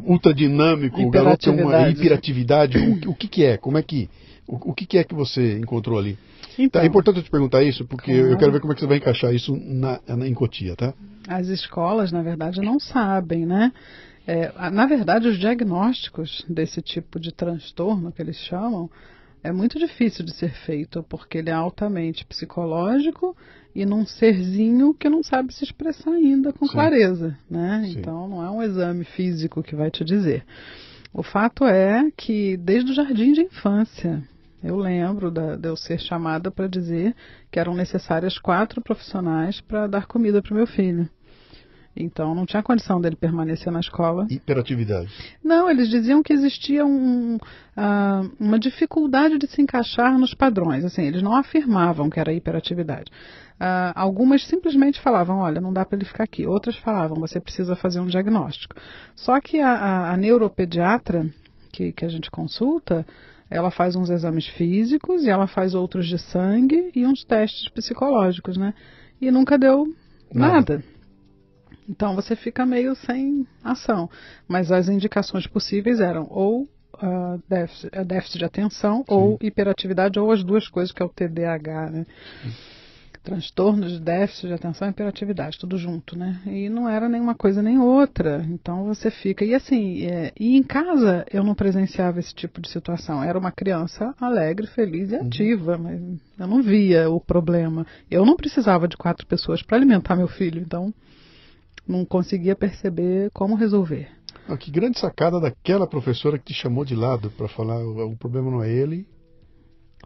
ultra dinâmico, o garoto tem uma hiperatividade, o, o que, que é? Como é que o, o que, que é que você encontrou ali? Então, é importante eu te perguntar isso, porque eu quero ver como é que você vai encaixar isso na, na, em Cotia, tá? As escolas, na verdade, não sabem, né? É, na verdade, os diagnósticos desse tipo de transtorno que eles chamam é muito difícil de ser feito, porque ele é altamente psicológico e num serzinho que não sabe se expressar ainda com Sim. clareza, né? Sim. Então, não é um exame físico que vai te dizer. O fato é que desde o jardim de infância eu lembro da, de eu ser chamada para dizer que eram necessárias quatro profissionais para dar comida para o meu filho. Então não tinha condição dele permanecer na escola. Hiperatividade. Não, eles diziam que existia um, uh, uma dificuldade de se encaixar nos padrões. Assim, eles não afirmavam que era hiperatividade. Uh, algumas simplesmente falavam, olha, não dá para ele ficar aqui. Outras falavam, você precisa fazer um diagnóstico. Só que a, a, a neuropediatra que, que a gente consulta, ela faz uns exames físicos e ela faz outros de sangue e uns testes psicológicos, né? E nunca deu nada. nada. Então você fica meio sem ação. Mas as indicações possíveis eram ou uh, déficit, uh, déficit, de atenção Sim. ou hiperatividade, ou as duas coisas, que é o TDAH, né? Transtornos de déficit de atenção e hiperatividade, tudo junto, né? E não era nenhuma coisa nem outra. Então você fica. E assim, é, e em casa eu não presenciava esse tipo de situação. Era uma criança alegre, feliz e uhum. ativa, uhum. mas eu não via o problema. Eu não precisava de quatro pessoas para alimentar meu filho, então não conseguia perceber como resolver. Ah, que grande sacada daquela professora que te chamou de lado para falar o, o problema não é ele,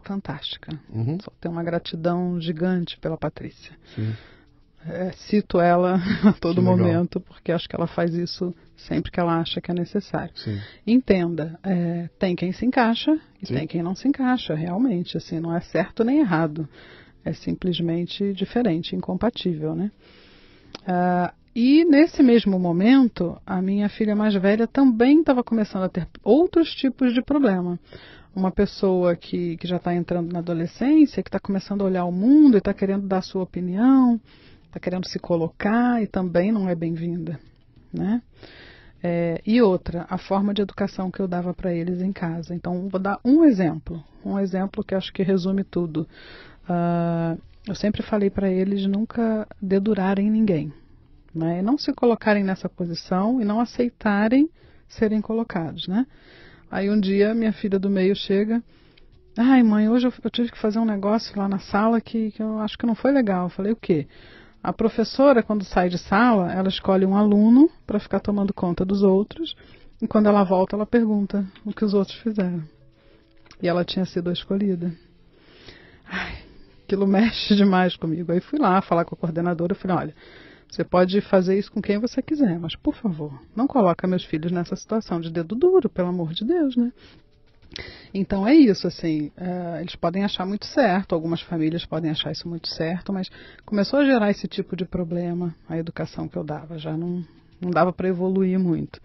fantástica. Uhum. Só tenho uma gratidão gigante pela Patrícia. É, cito ela *laughs* a todo que momento, legal. porque acho que ela faz isso sempre que ela acha que é necessário. Sim. Entenda, é, tem quem se encaixa e Sim. tem quem não se encaixa, realmente. Assim, não é certo nem errado. É simplesmente diferente, incompatível, né? Uh, e nesse mesmo momento, a minha filha mais velha também estava começando a ter outros tipos de problema uma pessoa que, que já está entrando na adolescência, que está começando a olhar o mundo e está querendo dar sua opinião, está querendo se colocar e também não é bem-vinda, né? É, e outra, a forma de educação que eu dava para eles em casa. Então, vou dar um exemplo, um exemplo que acho que resume tudo. Uh, eu sempre falei para eles nunca dedurarem ninguém, né? E não se colocarem nessa posição e não aceitarem serem colocados, né? Aí um dia minha filha do meio chega. Ai, mãe, hoje eu, eu tive que fazer um negócio lá na sala que, que eu acho que não foi legal. Eu falei, o quê? A professora, quando sai de sala, ela escolhe um aluno para ficar tomando conta dos outros. E quando ela volta, ela pergunta o que os outros fizeram. E ela tinha sido a escolhida. Ai, aquilo mexe *laughs* demais comigo. Aí fui lá falar com a coordenadora. Eu falei: olha, você pode fazer isso com quem você quiser, mas por favor, não coloca meus filhos nessa situação de dedo duro, pelo amor de Deus, né? Então é isso, assim, uh, eles podem achar muito certo, algumas famílias podem achar isso muito certo, mas começou a gerar esse tipo de problema a educação que eu dava, já não, não dava para evoluir muito.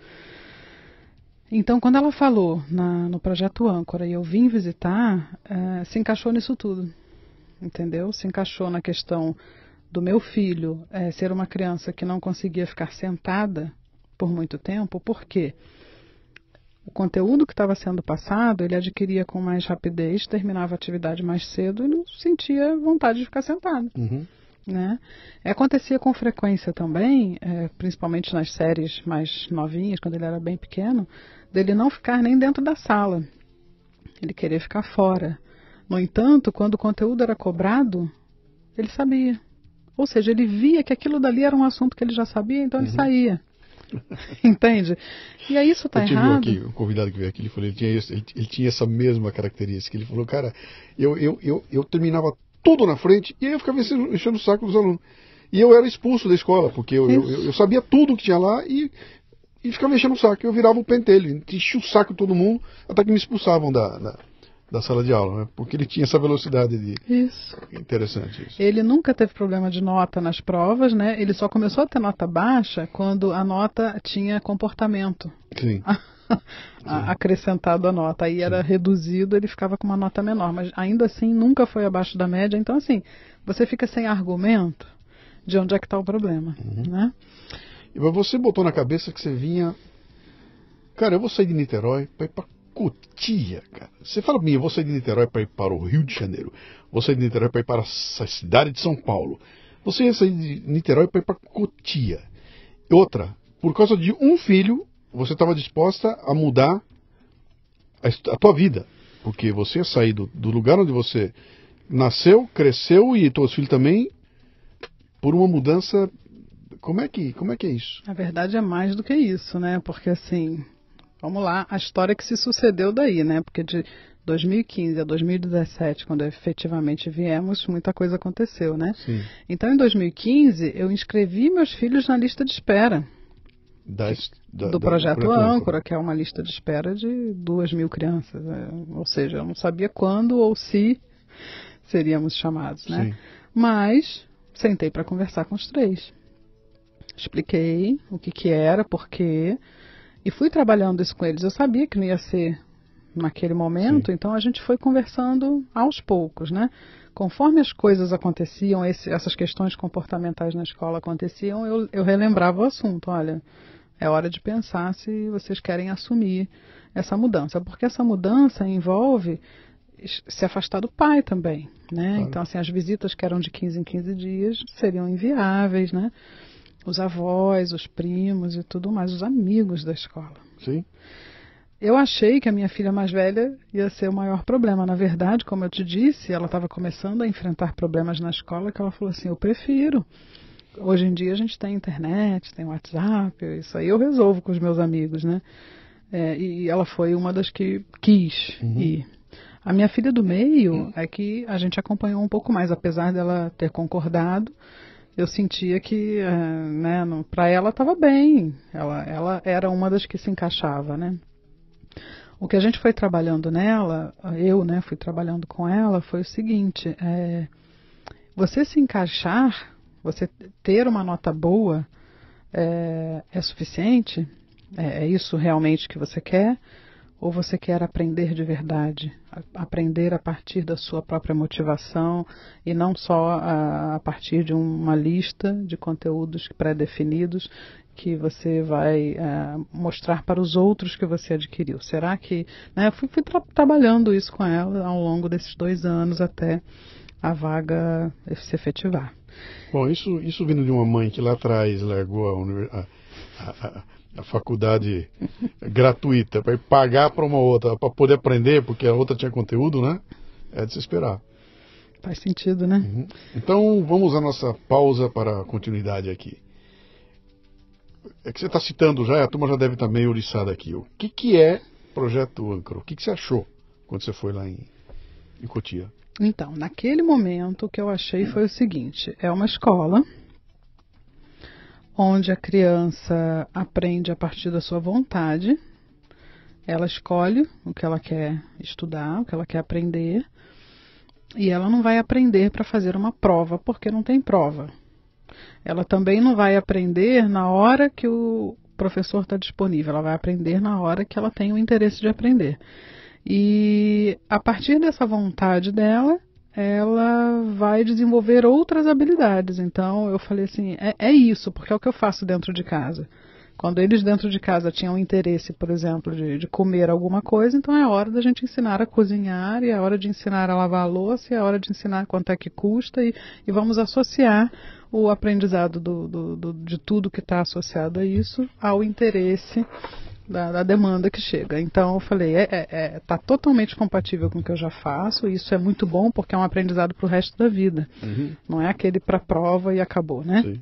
Então, quando ela falou na, no projeto Âncora e eu vim visitar, uh, se encaixou nisso tudo, entendeu? Se encaixou na questão do meu filho é, ser uma criança que não conseguia ficar sentada por muito tempo, por quê? O conteúdo que estava sendo passado, ele adquiria com mais rapidez, terminava a atividade mais cedo e não sentia vontade de ficar sentado. Uhum. Né? Acontecia com frequência também, é, principalmente nas séries mais novinhas, quando ele era bem pequeno, dele não ficar nem dentro da sala. Ele queria ficar fora. No entanto, quando o conteúdo era cobrado, ele sabia. Ou seja, ele via que aquilo dali era um assunto que ele já sabia, então ele uhum. saía. *laughs* Entende? E aí isso está errado. Aqui, o convidado que veio aqui, ele falou, ele tinha, isso, ele, ele tinha essa mesma característica. Ele falou, cara, eu, eu, eu, eu terminava tudo na frente e aí eu ficava enchendo, enchendo o saco dos alunos. E eu era expulso da escola, porque eu, eu, eu, sabia tudo que tinha lá e, e ficava enchendo o saco. Eu virava o pentelho, enchia o saco de todo mundo, até que me expulsavam da, da da sala de aula, né? porque ele tinha essa velocidade de. Isso. Interessante isso. Ele nunca teve problema de nota nas provas, né? Ele só começou a ter nota baixa quando a nota tinha comportamento. Sim. *laughs* acrescentado a nota. Aí era Sim. reduzido, ele ficava com uma nota menor, mas ainda assim nunca foi abaixo da média. Então, assim, você fica sem argumento de onde é que está o problema. Uhum. Né? E você botou na cabeça que você vinha. Cara, eu vou sair de Niterói para ir para Cotia, cara. Você fala para mim, eu vou sair de Niterói para ir para o Rio de Janeiro. Vou sair de Niterói para ir para a cidade de São Paulo. Você ia sair de Niterói para ir para Cotia. Outra, por causa de um filho, você estava disposta a mudar a, a, tua vida. Porque você ia sair do, do lugar onde você nasceu, cresceu e teus filhos também, por uma mudança. Como é que, como é, que é isso? A verdade é mais do que isso, né? Porque assim, Vamos lá, a história que se sucedeu daí, né? Porque de 2015 a 2017, quando efetivamente viemos, muita coisa aconteceu, né? Sim. Então, em 2015, eu inscrevi meus filhos na lista de espera. Das, da, do projeto da, Âncora, que é uma lista de espera de duas mil crianças. É, ou seja, eu não sabia quando ou se seríamos chamados, né? Sim. Mas sentei para conversar com os três. Expliquei o que, que era, por quê. E fui trabalhando isso com eles. Eu sabia que não ia ser naquele momento, Sim. então a gente foi conversando aos poucos, né? Conforme as coisas aconteciam, esse, essas questões comportamentais na escola aconteciam, eu, eu relembrava o assunto. Olha, é hora de pensar se vocês querem assumir essa mudança, porque essa mudança envolve se afastar do pai também, né? Claro. Então, assim, as visitas que eram de 15 em 15 dias seriam inviáveis, né? Os avós, os primos e tudo mais, os amigos da escola. Sim. Eu achei que a minha filha mais velha ia ser o maior problema. Na verdade, como eu te disse, ela estava começando a enfrentar problemas na escola que ela falou assim: eu prefiro. Hoje em dia a gente tem internet, tem WhatsApp, isso aí eu resolvo com os meus amigos, né? É, e ela foi uma das que quis uhum. ir. A minha filha do meio é que a gente acompanhou um pouco mais, apesar dela ter concordado. Eu sentia que, é, né, para ela estava bem. Ela, ela era uma das que se encaixava, né? O que a gente foi trabalhando nela, eu, né, fui trabalhando com ela, foi o seguinte: é, você se encaixar, você ter uma nota boa é, é suficiente? É, é isso realmente que você quer? Ou você quer aprender de verdade? Aprender a partir da sua própria motivação e não só a, a partir de uma lista de conteúdos pré-definidos que você vai é, mostrar para os outros que você adquiriu? Será que. Né, eu fui, fui tra trabalhando isso com ela ao longo desses dois anos até a vaga se efetivar. Bom, isso, isso vindo de uma mãe que lá atrás largou a, a, a a faculdade gratuita para pagar para uma outra para poder aprender porque a outra tinha conteúdo, né? É de se esperar. Faz sentido, né? Uhum. Então vamos à nossa pausa para a continuidade aqui. É que você está citando já, a turma já deve estar meio oriçada aqui. O que, que é Projeto Ancro? O que, que você achou quando você foi lá em, em Cotia? Então, naquele momento o que eu achei foi o seguinte: é uma escola onde a criança aprende a partir da sua vontade. Ela escolhe o que ela quer estudar, o que ela quer aprender, e ela não vai aprender para fazer uma prova, porque não tem prova. Ela também não vai aprender na hora que o professor está disponível, ela vai aprender na hora que ela tem o interesse de aprender. E a partir dessa vontade dela, ela vai desenvolver outras habilidades. Então eu falei assim, é, é, isso, porque é o que eu faço dentro de casa. Quando eles dentro de casa tinham interesse, por exemplo, de, de comer alguma coisa, então é hora da gente ensinar a cozinhar, e é hora de ensinar a lavar a louça, e é hora de ensinar quanto é que custa, e, e vamos associar o aprendizado do, do, do, de tudo que está associado a isso ao interesse da, da, demanda que chega. Então eu falei, é, é, é, tá totalmente compatível com o que eu já faço, e isso é muito bom porque é um aprendizado para o resto da vida. Uhum. Não é aquele para prova e acabou, né? Sim.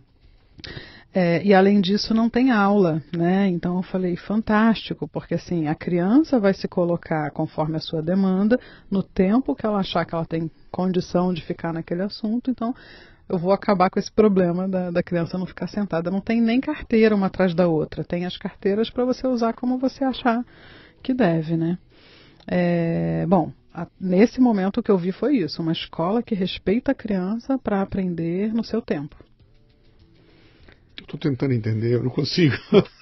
É, e além disso não tem aula, né? Então eu falei fantástico, porque assim a criança vai se colocar conforme a sua demanda no tempo que ela achar que ela tem condição de ficar naquele assunto. Então eu vou acabar com esse problema da, da, criança não ficar sentada. Não tem nem carteira uma atrás da outra. Tem as carteiras para você usar como você achar que deve, né? É, bom, a, nesse momento o que eu vi foi isso: uma escola que respeita a criança para aprender no seu tempo. Estou tentando entender, eu não consigo. *laughs*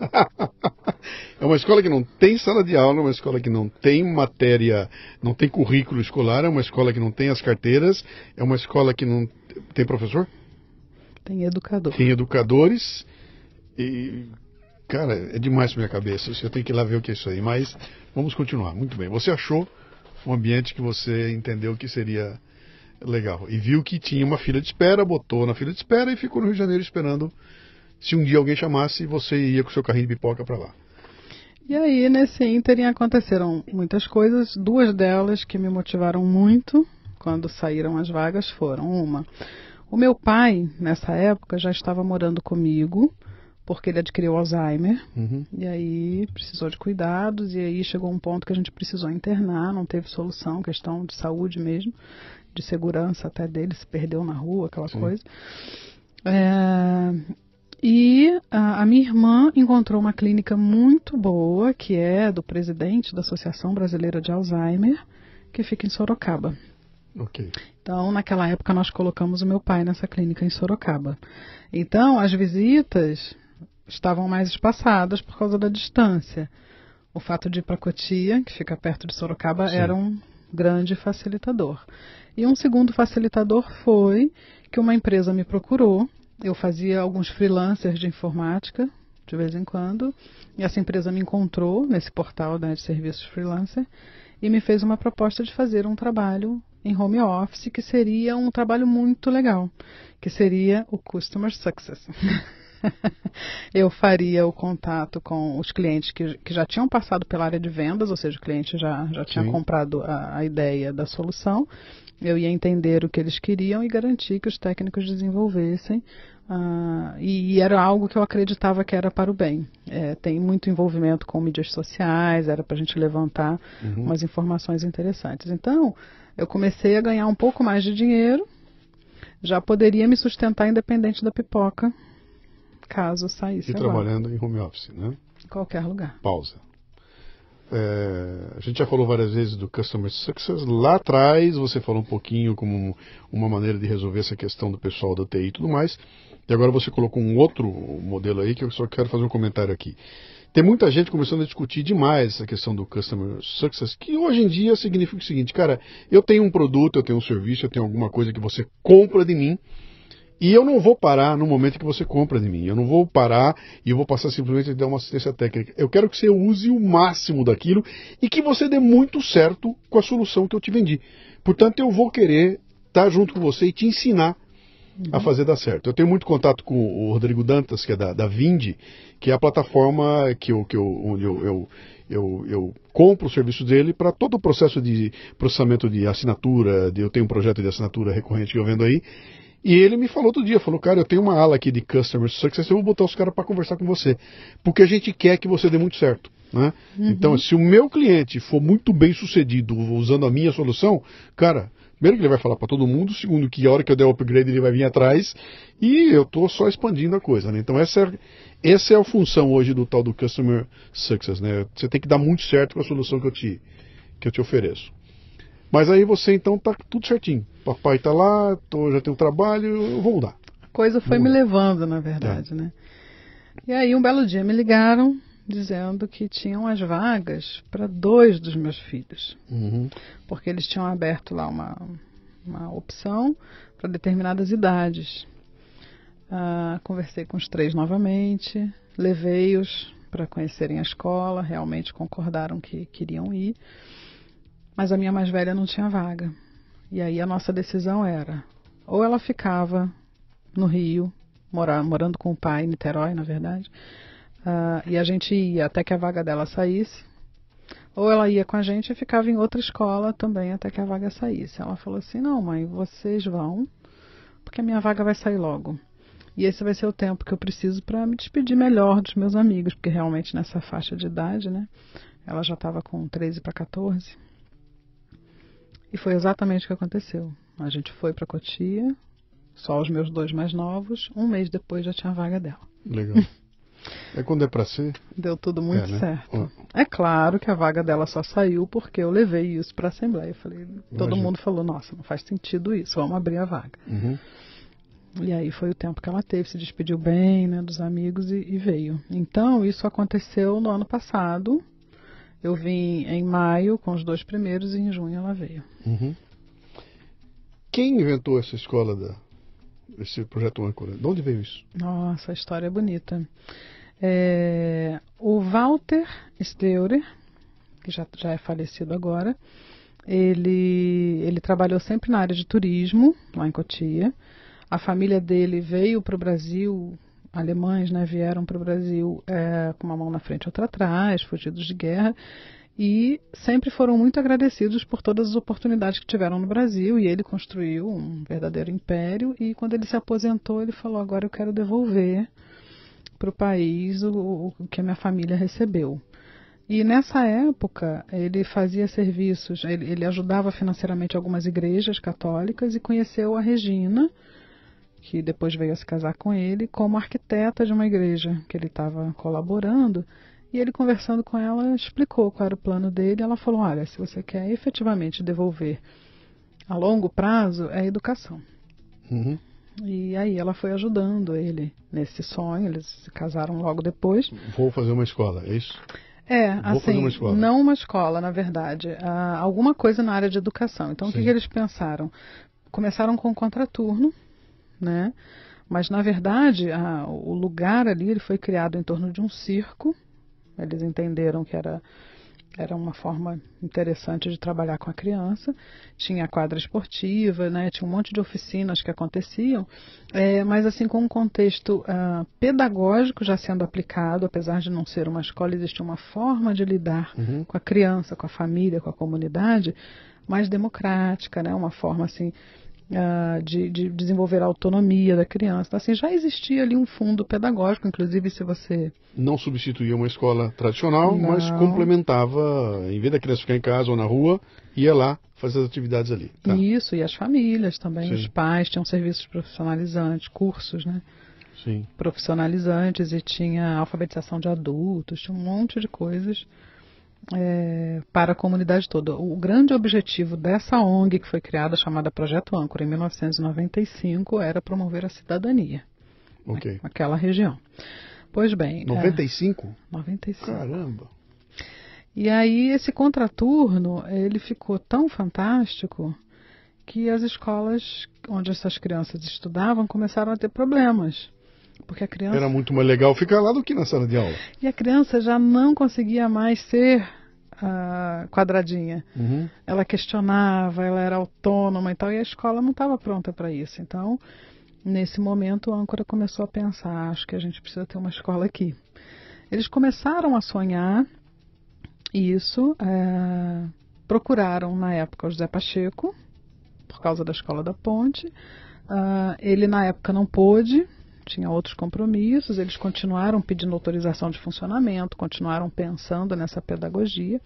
*laughs* é uma escola que não tem sala de aula, é uma escola que não tem matéria, não tem currículo escolar, é uma escola que não tem as carteiras, é uma escola que não tem professor? Tem educador. Tem educadores e cara, é demais para minha cabeça. Eu tenho que ir lá ver o que é isso aí, mas vamos continuar. Muito bem. Você achou um ambiente que você entendeu que seria legal e viu que tinha uma fila de espera, botou na fila de espera e ficou no Rio de Janeiro esperando se um dia alguém chamasse, você ia com seu carrinho de pipoca para lá. E aí, nesse ínterim, aconteceram muitas coisas. Duas delas que me motivaram muito quando saíram as vagas foram: uma, o meu pai, nessa época, já estava morando comigo, porque ele adquiriu Alzheimer. Uhum. E aí precisou de cuidados. E aí chegou um ponto que a gente precisou internar, não teve solução, questão de saúde mesmo, de segurança até dele, se perdeu na rua, aquela Sim. coisa. É, e a, a, minha irmã encontrou uma clínica muito boa, que é do presidente da Associação Brasileira de Alzheimer, que fica em Sorocaba. Okay. Então, naquela época, nós colocamos o meu pai nessa clínica em Sorocaba. Então, as visitas estavam mais espaçadas por causa da distância. O fato de ir para Cotia, que fica perto de Sorocaba, Sim. era um grande facilitador. E um segundo facilitador foi que uma empresa me procurou eu fazia alguns freelancers de informática, de vez em quando. E essa empresa me encontrou nesse portal né, de serviços freelancer e me fez uma proposta de fazer um trabalho em home office que seria um trabalho muito legal, que seria o Customer Success. *laughs* *laughs* eu faria o contato com os clientes que, que, já tinham passado pela área de vendas, ou seja, o cliente já, já tinha Sim. comprado a, a ideia da solução. Eu ia entender o que eles queriam e garantir que os técnicos desenvolvessem Uh, e, era algo que eu acreditava que era para o bem. É, tem muito envolvimento com mídias sociais, era para a gente levantar uhum. umas informações interessantes. Então, eu comecei a ganhar um pouco mais de dinheiro, já poderia me sustentar independente da pipoca, caso saísse. E agora. trabalhando em home office, né? Em qualquer lugar. Pausa. É, a gente já falou várias vezes do Customer Success. Lá atrás você falou um pouquinho como uma maneira de resolver essa questão do pessoal da TI e tudo mais. E agora você colocou um outro modelo aí que eu só quero fazer um comentário aqui. Tem muita gente começando a discutir demais essa questão do Customer Success, que hoje em dia significa o seguinte, cara, eu tenho um produto, eu tenho um serviço, eu tenho alguma coisa que você compra de mim, e eu não vou parar no momento que você compra de mim. Eu não vou parar e eu vou passar simplesmente a dar uma assistência técnica. Eu quero que você use o máximo daquilo e que você dê muito certo com a solução que eu te vendi. Portanto, eu vou querer estar junto com você e te ensinar a uhum. fazer dar certo. Eu tenho muito contato com o Rodrigo Dantas, que é da, da Vindi, que é a plataforma que eu, que eu, onde eu, eu, eu, eu compro o serviço dele para todo o processo de processamento de assinatura. De, eu tenho um projeto de assinatura recorrente que eu vendo aí. E ele me falou outro dia, falou, cara, eu tenho uma ala aqui de Customer Success, eu vou botar os caras para conversar com você. Porque a gente quer que você dê muito certo. Né? Uhum. Então, se o meu cliente for muito bem sucedido usando a minha solução, cara, primeiro que ele vai falar para todo mundo, segundo que a hora que eu der o upgrade ele vai vir atrás, e eu estou só expandindo a coisa. Né? Então, essa é, essa é a função hoje do tal do Customer Success. Né? Você tem que dar muito certo com a solução que eu te, que eu te ofereço. Mas aí você então tá tudo certinho. Papai tá lá, tô, já tenho trabalho, eu vou mudar. A coisa foi me levando, na verdade, é. né? E aí um belo dia me ligaram dizendo que tinham as vagas para dois dos meus filhos. Uhum. Porque eles tinham aberto lá uma, uma opção para determinadas idades. Ah, conversei com os três novamente, levei-os para conhecerem a escola, realmente concordaram que queriam ir. Mas a minha mais velha não tinha vaga. E aí a nossa decisão era: ou ela ficava no Rio, morar, morando com o pai, em Niterói, na verdade, uh, e a gente ia até que a vaga dela saísse, ou ela ia com a gente e ficava em outra escola também até que a vaga saísse. Ela falou assim: não, mãe, vocês vão, porque a minha vaga vai sair logo. E esse vai ser o tempo que eu preciso para me despedir melhor dos meus amigos, porque realmente nessa faixa de idade, né? Ela já estava com 13 para 14. E foi exatamente o que aconteceu. A gente foi para Cotia, só os meus dois mais novos. Um mês depois já tinha a vaga dela. Legal. *laughs* É quando é para ser? Deu tudo muito é, né? certo. É claro que a vaga dela só saiu porque eu levei isso para a Assembleia. Eu falei, todo mundo falou, nossa, não faz sentido isso, vamos abrir a vaga. Uhum. E aí foi o tempo que ela teve, se despediu bem né, dos amigos e, e veio. Então, isso aconteceu no ano passado, eu vim em maio com os dois primeiros e em junho ela veio. Uhum. Quem inventou essa escola, da, esse projeto âncora? De onde veio isso? Nossa, a história é bonita. É, o Walter Steurer, que já, já é falecido agora, ele, ele trabalhou sempre na área de turismo, lá em Cotia. A família dele veio para o Brasil alemães né, vieram para o Brasil é, com uma mão na frente e outra atrás, fugidos de guerra, e sempre foram muito agradecidos por todas as oportunidades que tiveram no Brasil. E ele construiu um verdadeiro império. E quando ele se aposentou, ele falou: agora eu quero devolver para o país o, que a minha família recebeu. E nessa época ele fazia serviços, ele, ele ajudava financeiramente algumas igrejas católicas e conheceu a Regina que depois veio a se casar com ele, como arquiteta de uma igreja que ele estava colaborando. E ele, conversando com ela, explicou qual era o plano dele. Ela falou: Olha, se você quer efetivamente devolver a longo prazo, é a educação. Uhum. E aí ela foi ajudando ele nesse sonho. Eles se casaram logo depois. Vou fazer uma escola, é isso? É, Vou assim, uma não uma escola, na verdade, alguma coisa na área de educação. Então, Sim. o que, que eles pensaram? Começaram com um contraturno, né? Mas, na verdade, a, o lugar ali ele foi criado em torno de um circo. Eles entenderam que era era uma forma interessante de trabalhar com a criança. Tinha a quadra esportiva, né? tinha um monte de oficinas que aconteciam, é, mas assim com um contexto uh, pedagógico já sendo aplicado, apesar de não ser uma escola, existe uma forma de lidar uhum. com a criança, com a família, com a comunidade mais democrática, né? uma forma assim uh, de, de, desenvolver a autonomia da criança. Então, assim, já existia ali um fundo pedagógico, inclusive se você... Não substituía uma escola tradicional, Não. mas complementava, em vez da criança ficar em casa ou na rua, ia lá fazer as atividades ali. Tá? Isso, e as famílias também, Sim. os pais tinham serviços profissionalizantes, cursos, né? Sim. profissionalizantes e tinha alfabetização de adultos, tinha um monte de coisas é, para a comunidade toda. O grande objetivo dessa ONG que foi criada, chamada Projeto Âncora, em 1995, era promover a cidadania okay. naquela região. Pois bem. 95? É, 95. Caramba! E aí esse contraturno, ele ficou tão fantástico que as escolas onde essas crianças estudavam começaram a ter problemas. Porque a criança... Era muito mais legal ficar lá do que na sala de aula. E a criança já não conseguia mais ser uh, quadradinha. Uhum. Ela questionava, ela era autônoma e tal, e a escola não estava pronta para isso. Então, nesse momento, o âncora começou a pensar: acho que a gente precisa ter uma escola aqui. Eles começaram a sonhar isso, é, procuraram na época o José Pacheco, por causa da Escola da Ponte. Uh, ele, na época, não pôde, tinha outros compromissos, eles continuaram pedindo autorização de funcionamento, continuaram pensando nessa pedagogia.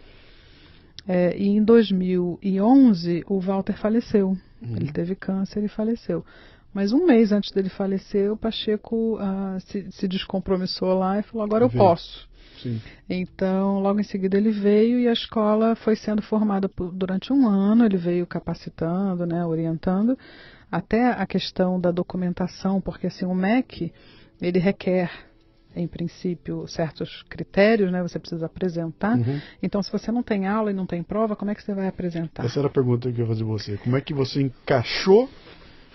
É, e em 2011 o Walter faleceu. Uhum. Ele teve câncer e faleceu. Mas um mês antes dele falecer, o Pacheco uh, se, se, descompromissou lá e falou: agora eu posso. Sim. Então, logo em seguida ele veio e a escola foi sendo formada por, durante um ano. Ele veio capacitando, né, orientando até a questão da documentação, porque assim o MEC ele requer em princípio certos critérios, né? Você precisa apresentar. Uhum. Então, se você não tem aula e não tem prova, como é que você vai apresentar? Essa era a pergunta que eu ia fazer você. Como é que você encaixou?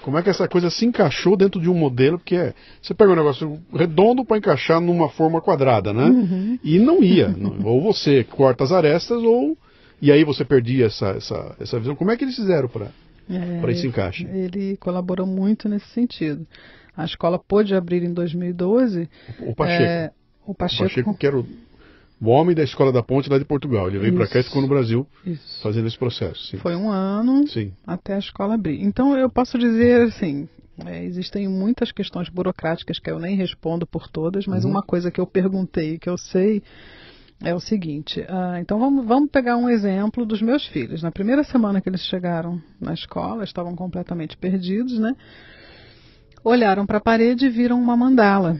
Como é que essa coisa se encaixou dentro de um modelo? Porque é, você pega um negócio redondo para encaixar numa forma quadrada, né? Uhum. E não ia. *laughs* ou você corta as arestas, ou e aí você perdia essa, essa, essa visão. Como é que eles fizeram para é, para esse encaixe. Ele colaborou muito nesse sentido. A escola pôde abrir em 2012. O Pacheco. É, o Pacheco, o Pacheco que era o, o, homem da Escola da Ponte lá de Portugal. Ele veio para cá e ficou no Brasil isso. fazendo esse processo. Sim. Foi um ano sim. até a escola abrir. Então eu posso dizer assim. É, existem muitas questões burocráticas que eu nem respondo por todas, mas uhum. uma coisa que eu perguntei, que eu sei, é o seguinte: uh, então vamos, vamos pegar um exemplo dos meus filhos. Na primeira semana que eles chegaram na escola, estavam completamente perdidos, né? Olharam para a parede e viram uma mandala.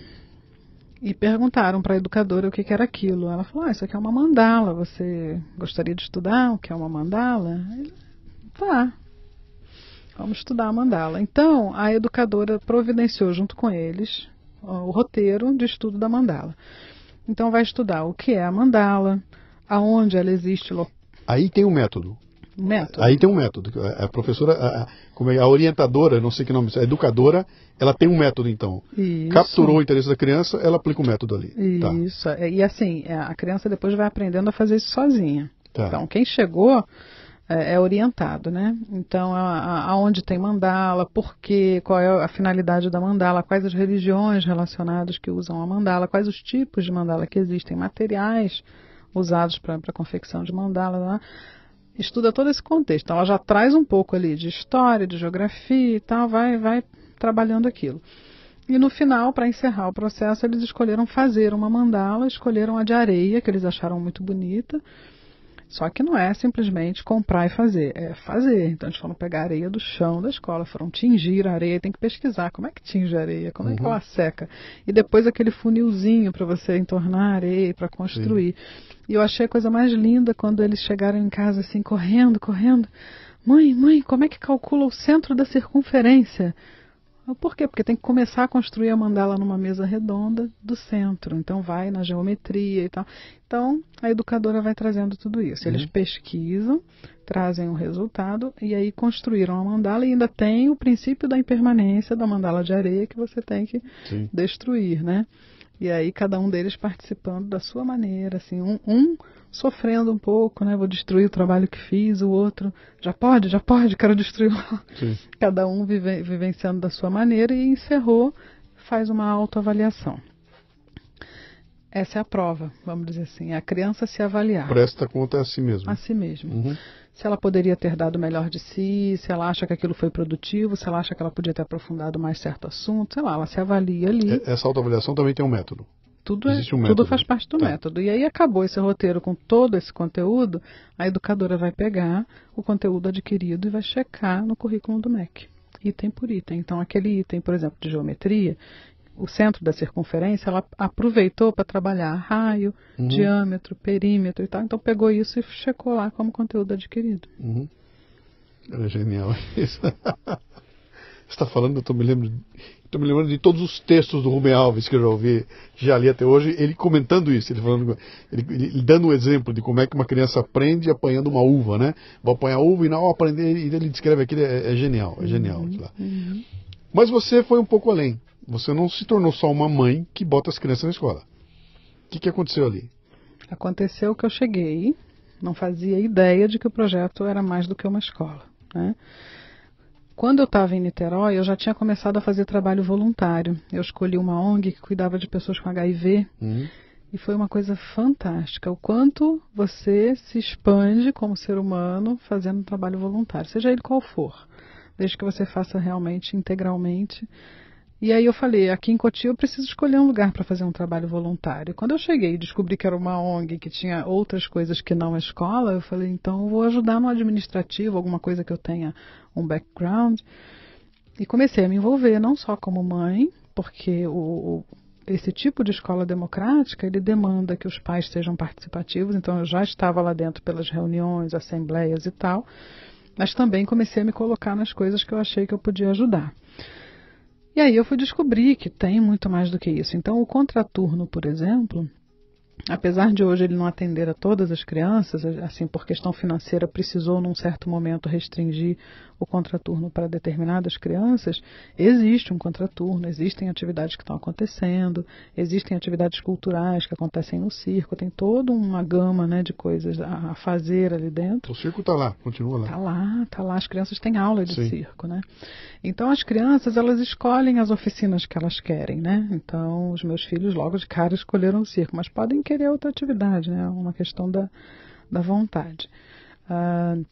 E perguntaram para a educadora o que, que, era aquilo. Ela falou: ah, Isso aqui é uma mandala. Você gostaria de estudar o que é uma mandala? Ele, tá. Vamos estudar a mandala. Então, a educadora providenciou junto com eles o roteiro de estudo da mandala. Então vai estudar o que é a mandala, aonde ela existe. Aí tem um método. Método. Aí tem um método. A professora, a, como é, a orientadora, não sei que nome, a educadora, ela tem um método então. Isso. Capturou o interesse da criança, ela aplica o método ali. Tá. Isso. Tá. E assim, é, a criança depois vai aprendendo a fazer isso sozinha. Tá. Então, quem chegou é, é orientado, né? Então, aonde tem mandala, por quê, qual é a finalidade da mandala, quais as religiões relacionadas que usam a mandala, quais os tipos de mandala que existem, materiais usados para a confecção de mandala. Estuda todo esse contexto. Então, ela já traz um pouco ali de história, de geografia e tal, vai, vai trabalhando aquilo. E no final, para encerrar o processo, eles escolheram fazer uma mandala, escolheram a de areia, que eles acharam muito bonita, só que não é simplesmente comprar e fazer, é fazer. Então eles foram pegar areia do chão da escola, foram tingir a areia, tem que pesquisar como é que tinge a areia, como uhum. é que uhum. ela seca. E depois aquele funilzinho para você entornar a areia para construir. Sim. E eu achei a coisa mais linda quando eles chegaram em casa assim, correndo, correndo. Mãe, mãe, como é que calcula o centro da circunferência? Por quê? Porque tem que começar a construir a mandala numa mesa redonda do centro. Então vai na geometria e tal. Então a educadora vai trazendo tudo isso. Eles uhum. pesquisam, trazem o um resultado e aí construíram a mandala e ainda tem o princípio da impermanência da mandala de areia que você tem que Sim. destruir, né? E aí cada um deles participando da sua maneira, assim, um, um, sofrendo um pouco, né? Vou destruir o trabalho que fiz, o outro já pode, já pode, quero destruir. Cada um vive, vivenciando da sua maneira e encerrou, faz uma autoavaliação. Essa é a prova, vamos dizer assim, é a criança se avaliar. Presta conta a si mesmo. A si mesmo. Uhum. Se ela poderia ter dado o melhor de si, se ela acha que aquilo foi produtivo, se ela acha que ela podia ter aprofundado mais certo assunto, sei lá, ela se avalia ali. Essa autoavaliação também tem um método. Tudo, é, um tudo faz parte do tá. método. E aí acabou esse roteiro com todo esse conteúdo, a educadora vai pegar o conteúdo adquirido e vai checar no currículo do MEC item por item. Então, aquele item, por exemplo, de geometria, o centro da circunferência, ela aproveitou para trabalhar raio, uhum. diâmetro, perímetro e tal. Então pegou isso e checou lá como conteúdo adquirido. Uhum. Era genial isso. *laughs* Você está falando, eu estou me lembrando. Estou me lembrando de todos os textos do Rubem Alves que eu já ouvi, já li até hoje, ele comentando isso, ele falando, ele, ele dando um exemplo de como é que uma criança aprende apanhando uma uva, né? Vou apanhar uva e não aprender, e ele descreve aquilo, é, é genial, é genial. Uhum, uhum. Mas você foi um pouco além. Você não se tornou só uma mãe que bota as crianças na escola. O que, que aconteceu ali? Aconteceu que eu cheguei, não fazia ideia de que o projeto era mais do que uma escola. Né? Quando eu estava em Niterói, eu já tinha começado a fazer trabalho voluntário. Eu escolhi uma ONG que cuidava de pessoas com HIV. Uhum. E foi uma coisa fantástica. O quanto você se expande como ser humano fazendo um trabalho voluntário, seja ele qual for, desde que você faça realmente integralmente e aí eu falei, aqui em Cotia eu preciso escolher um lugar para fazer um trabalho voluntário. Quando eu cheguei e descobri que era uma ONG que tinha outras coisas que não a escola, eu falei, então eu vou ajudar no administrativo, alguma coisa que eu tenha um background. E comecei a me envolver, não só como mãe, porque o, o, esse tipo de escola democrática, ele demanda que os pais sejam participativos, então eu já estava lá dentro pelas reuniões, assembleias e tal, mas também comecei a me colocar nas coisas que eu achei que eu podia ajudar. E aí eu fui descobrir que tem muito mais do que isso. Então, o contraturno, por exemplo, apesar de hoje ele não atender a todas as crianças, assim por questão financeira precisou num certo momento restringir o contraturno para determinadas crianças, existe um contraturno, existem atividades que estão acontecendo, existem atividades culturais que acontecem no circo, tem toda uma gama né, de coisas a, fazer ali dentro. O circo está lá, continua lá. Está lá, está lá. As crianças têm aula de Sim. circo, né? Então as crianças elas escolhem as oficinas que elas querem, né? Então os meus filhos logo de cara escolheram o circo, mas podem querer outra atividade, né? É uma questão da, da vontade. Uh,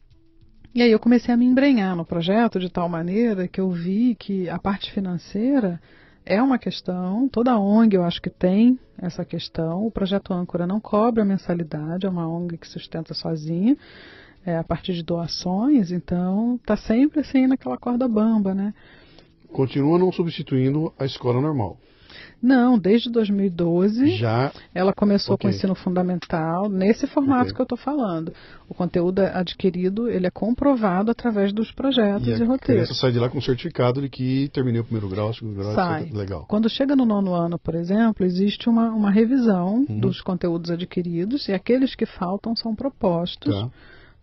e aí eu comecei a me embrenhar no projeto de tal maneira que eu vi que a parte financeira é uma questão, toda ONG eu acho que tem essa questão. O projeto Âncora não cobra mensalidade, é uma ONG que sustenta sozinha, é, a partir de doações, então está sempre assim naquela corda bamba, né? Continua não substituindo a escola normal. Não, desde 2012 já ela começou okay. com o ensino fundamental nesse formato okay. que eu estou falando. O conteúdo adquirido ele é comprovado através dos projetos e, e roteiros. Você sai de lá com um certificado de que terminei o primeiro grau, o segundo grau, sai. Etc. Legal. Quando chega no nono ano, por exemplo, existe uma, uma revisão uhum. dos conteúdos adquiridos e aqueles que faltam são propostos tá.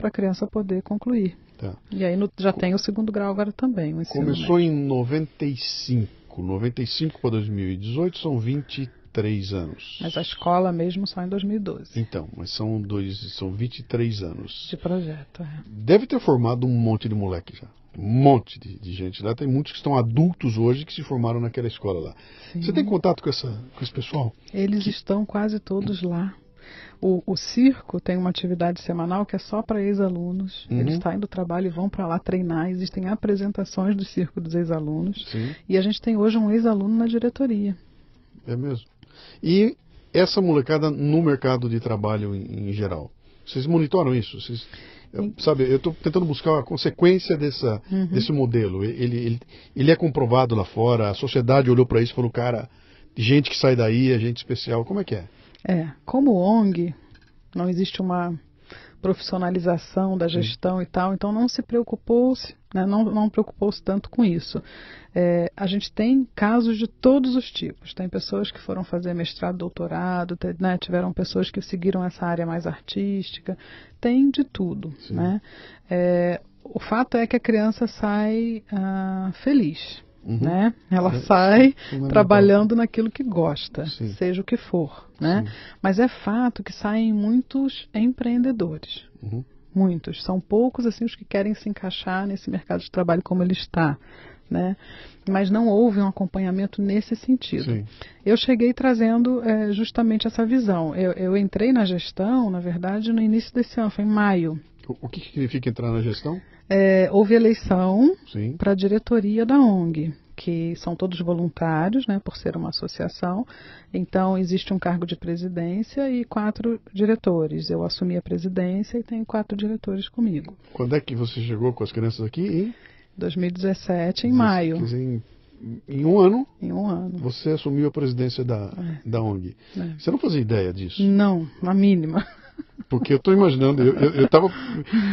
Para a criança poder concluir. Tá. E aí no, já tem o segundo grau agora também. Começou médio. em 95. 95 para 2018 são 23 anos. Mas a escola mesmo só em 2012. Então, mas são dois, são 23 anos. De projeto, é. Deve ter formado um monte de moleque já. Um monte de, de, gente lá. Tem muitos que estão adultos hoje que se formaram naquela escola lá. Sim. Você tem contato com, essa, com esse pessoal? Eles que... estão quase todos lá. O, o, circo tem uma atividade semanal que é só para ex-alunos. Uhum. Eles saem do trabalho e vão para lá treinar. Existem apresentações do circo dos ex-alunos. E a gente tem hoje um ex-aluno na diretoria. É mesmo. E essa molecada no mercado de trabalho em, em geral? Vocês monitoram isso? Vocês, eu, sabe, eu estou tentando buscar a consequência dessa, uhum. desse modelo. Ele, ele, ele é comprovado lá fora, a sociedade olhou para isso e falou, cara, gente que sai daí é gente especial. Como é que é? É, como ONG, não existe uma profissionalização da gestão e tal, então não se preocupou-se né, não, não preocupou-se tanto com isso. É, a gente tem casos de todos os tipos. Tem pessoas que foram fazer mestrado, doutorado, te, né, tiveram pessoas que seguiram essa área mais artística, tem de tudo. Né? É, o fato é que a criança sai ah, feliz. Uhum. Né? Ela é, sai trabalhando naquilo que gosta, Sim. seja o que for. Né? Mas é fato que saem muitos empreendedores. Uhum. Muitos. São poucos assim os que querem se encaixar nesse mercado de trabalho como ele está. Né? Mas não houve um acompanhamento nesse sentido. Sim. Eu cheguei trazendo é, justamente essa visão. Eu, eu, entrei na gestão, na verdade, no início desse ano, foi em maio. O, que significa entrar na gestão? É, houve eleição para a diretoria da ONG que são todos voluntários, né, por ser uma associação. Então, existe um cargo de presidência e quatro diretores. Eu assumi a presidência e tenho quatro diretores comigo. Quando é que você chegou com as crianças aqui? Em 2017, em maio. Em, em, um ano? Em um ano. Você assumiu a presidência da, é. da ONG. É. Você não fazia ideia disso? Não, a mínima. *laughs* Porque eu estou imaginando, eu estava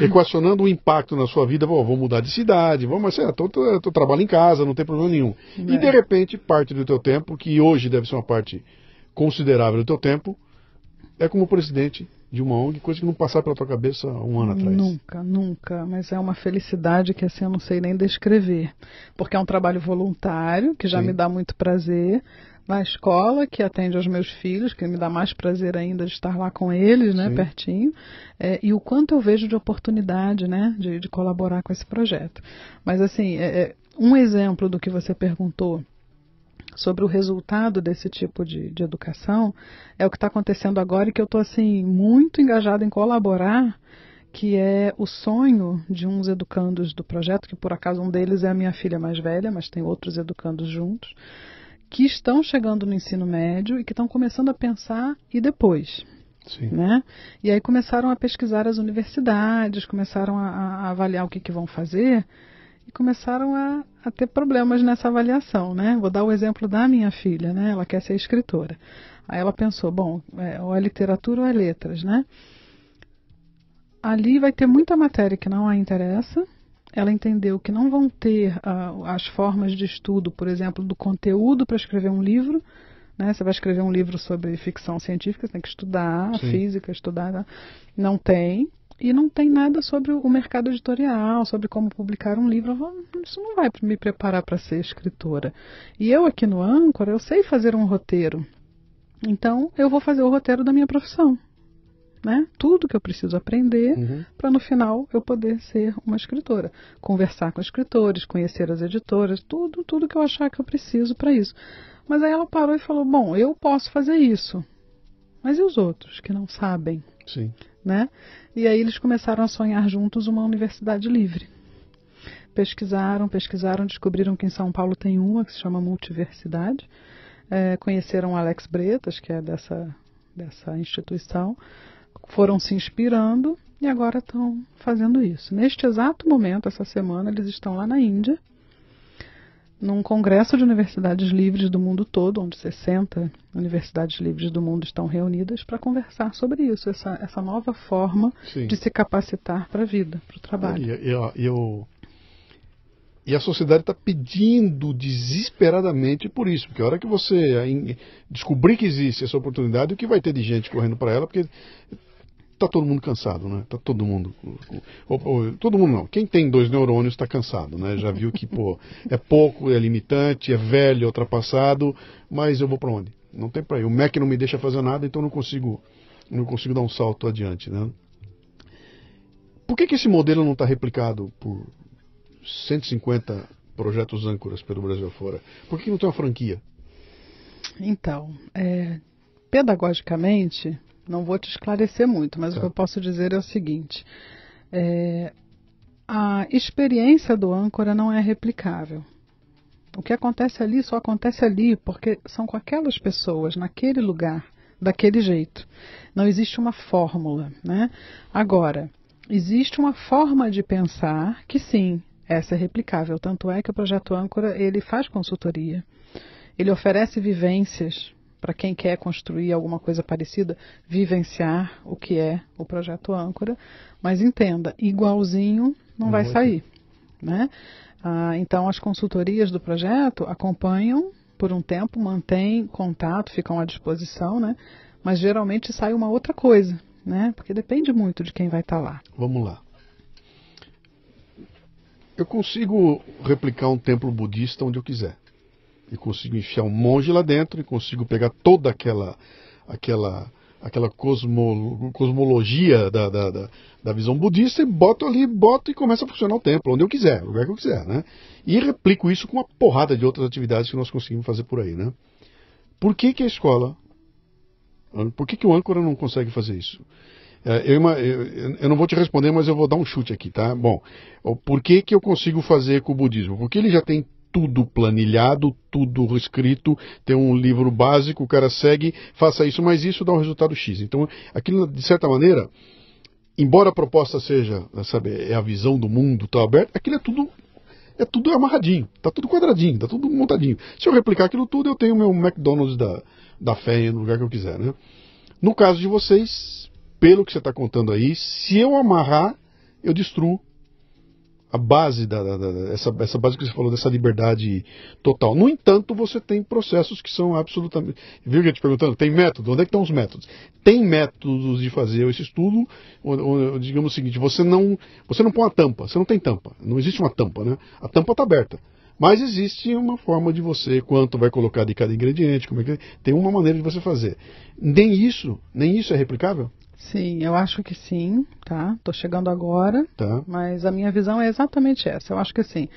equacionando o impacto na sua vida, vou, vou mudar de cidade, vou, mas é, tô, tô, tô, trabalho em casa, não tem problema nenhum. É. E de repente, parte do teu tempo, que hoje deve ser uma parte considerável do teu tempo, é como presidente de uma ONG, coisa que não passava pela tua cabeça um ano atrás. Nunca, nunca. Mas é uma felicidade que assim eu não sei nem descrever. Porque é um trabalho voluntário, que já Sim. me dá muito prazer na escola, que atende aos meus filhos, que me dá mais prazer ainda de estar lá com eles, né, Sim. pertinho, é, e o quanto eu vejo de oportunidade, né, de, de colaborar com esse projeto. Mas, assim, é, é, um exemplo do que você perguntou sobre o resultado desse tipo de, de educação é o que está acontecendo agora e que eu estou, assim, muito engajado em colaborar, que é o sonho de uns educandos do projeto, que por acaso um deles é a minha filha mais velha, mas tem outros educandos juntos, que estão chegando no ensino médio e que estão começando a pensar e depois. Sim. Né? E aí começaram a pesquisar as universidades, começaram a, a avaliar o que, que vão fazer e começaram a, a, ter problemas nessa avaliação. Né? Vou dar o exemplo da minha filha, né? ela quer ser escritora. Aí ela pensou, bom, é, ou é literatura ou é letras, né? Ali vai ter muita matéria que não a interessa, ela entendeu que não vão ter uh, as formas de estudo, por exemplo, do conteúdo para escrever um livro. Né? Você vai escrever um livro sobre ficção científica, você tem que estudar Sim. física, estudar. Né? Não tem. E não tem nada sobre o mercado editorial, sobre como publicar um livro. Isso não vai me preparar para ser escritora. E eu aqui no Âncora, eu sei fazer um roteiro. Então, eu vou fazer o roteiro da minha profissão né? Tudo que eu preciso aprender uhum. para no final eu poder ser uma escritora, conversar com escritores, conhecer as editoras, tudo, tudo que eu achar que eu preciso para isso. Mas aí ela parou e falou: "Bom, eu posso fazer isso. Mas e os outros que não sabem?" Sim. Né? E aí eles começaram a sonhar juntos uma universidade livre. Pesquisaram, pesquisaram, descobriram que em São Paulo tem uma que se chama Multiversidade. É, conheceram Alex Bretas, que é dessa, dessa instituição, foram se inspirando e agora estão fazendo isso. Neste exato momento, essa semana, eles estão lá na Índia, num congresso de universidades livres do mundo todo, onde 60 universidades livres do mundo estão reunidas para conversar sobre isso, essa, essa nova forma Sim. de se capacitar para a vida, para o trabalho. E, eu, eu, e a sociedade está pedindo desesperadamente por isso, porque a hora que você descobrir que existe essa oportunidade, o que vai ter de gente correndo para ela, porque tá todo mundo cansado, né? Tá todo mundo. Ou, ou, todo mundo não. Quem tem dois neurônios está cansado, né? Já viu que, pô, é pouco, é limitante, é velho, é ultrapassado, mas eu vou para onde? Não tem para ir. O Mac não me deixa fazer nada, então não consigo, não consigo dar um salto adiante, né? Por que, que esse modelo não está replicado por 150 projetos âncoras pelo Brasil afora? Por que, que não tem uma franquia? Então, é, pedagogicamente, não vou te esclarecer muito, mas tá. o que eu posso dizer é o seguinte: é, a experiência do âncora não é replicável. O que acontece ali só acontece ali porque são com aquelas pessoas, naquele lugar, daquele jeito. Não existe uma fórmula. Né? Agora, existe uma forma de pensar que sim, essa é replicável. Tanto é que o projeto âncora ele faz consultoria. Ele oferece vivências para quem quer construir alguma coisa parecida, vivenciar o que é o projeto âncora. Mas entenda, igualzinho não, vai sair. Né? Ah, então, as consultorias do projeto acompanham por um tempo, mantêm contato, ficam à disposição, né? mas geralmente sai uma outra coisa, né? porque depende muito de quem vai estar lá. Vamos lá. Eu consigo replicar um templo budista onde eu quiser. E consigo enfiar um monge lá dentro e consigo pegar toda aquela aquela aquela cosmo, cosmologia da, da, da, da, visão budista e boto ali, boto e começa a funcionar o templo, onde eu quiser, lugar que eu quiser, né? E replico isso com uma porrada de outras atividades que nós conseguimos fazer por aí, né? Por que, que a escola, por que, que o âncora não consegue fazer isso? É, eu, eu, eu, não vou te responder, mas eu vou dar um chute aqui, tá? Bom, por que, que eu consigo fazer com o budismo? Porque ele já tem tudo planilhado, tudo escrito, tem um livro básico, o cara segue, faça isso, mas isso dá um resultado X. Então, aquilo, de certa maneira, embora a proposta seja, sabe, é a visão do mundo, tá aberto, aquilo é tudo é tudo amarradinho, tá tudo quadradinho, tá tudo montadinho. Se eu replicar aquilo tudo, eu tenho meu McDonald's da, da fé no lugar que eu quiser, né? No caso de vocês, pelo que você está contando aí, se eu amarrar, eu destruo a base da, da, da, essa, essa base que você falou dessa liberdade total. No entanto, você tem processos que são absolutamente. Viu que eu te perguntando? Tem método? Onde é que estão os métodos? Tem métodos de fazer esse estudo, ou, ou, digamos o seguinte, você não, você não põe a tampa, você não tem tampa. Não existe uma tampa, né? A tampa está aberta. Mas existe uma forma de você, quanto vai colocar de cada ingrediente, como é que tem uma maneira de você fazer. Nem isso, nem isso é replicável? Sim, eu acho que sim, tá? Tô chegando agora, tá. mas a minha visão é exatamente essa. Eu acho que assim,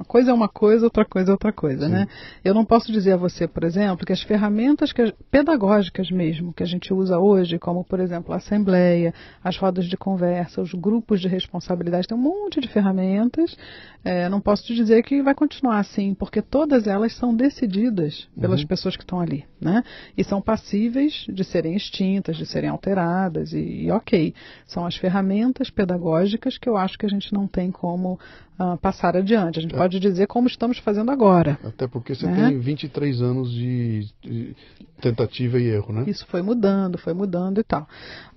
uma coisa é uma coisa, outra coisa é outra coisa, Sim. né? Eu não posso dizer a você, por exemplo, que as ferramentas que, pedagógicas mesmo que a gente usa hoje, como por exemplo a assembleia, as rodas de conversa, os grupos de responsabilidade, tem um monte de ferramentas. É, não posso te dizer que vai continuar assim, porque todas elas são decididas pelas uhum. pessoas que estão ali, né? E são passíveis de serem extintas, de serem alteradas e, e ok, são as ferramentas pedagógicas que eu acho que a gente não tem como uh, passar adiante. A gente é. Pode dizer como estamos fazendo agora. Até porque você né? tem 23 anos de, de, tentativa e erro, né? Isso foi mudando, foi mudando e tal.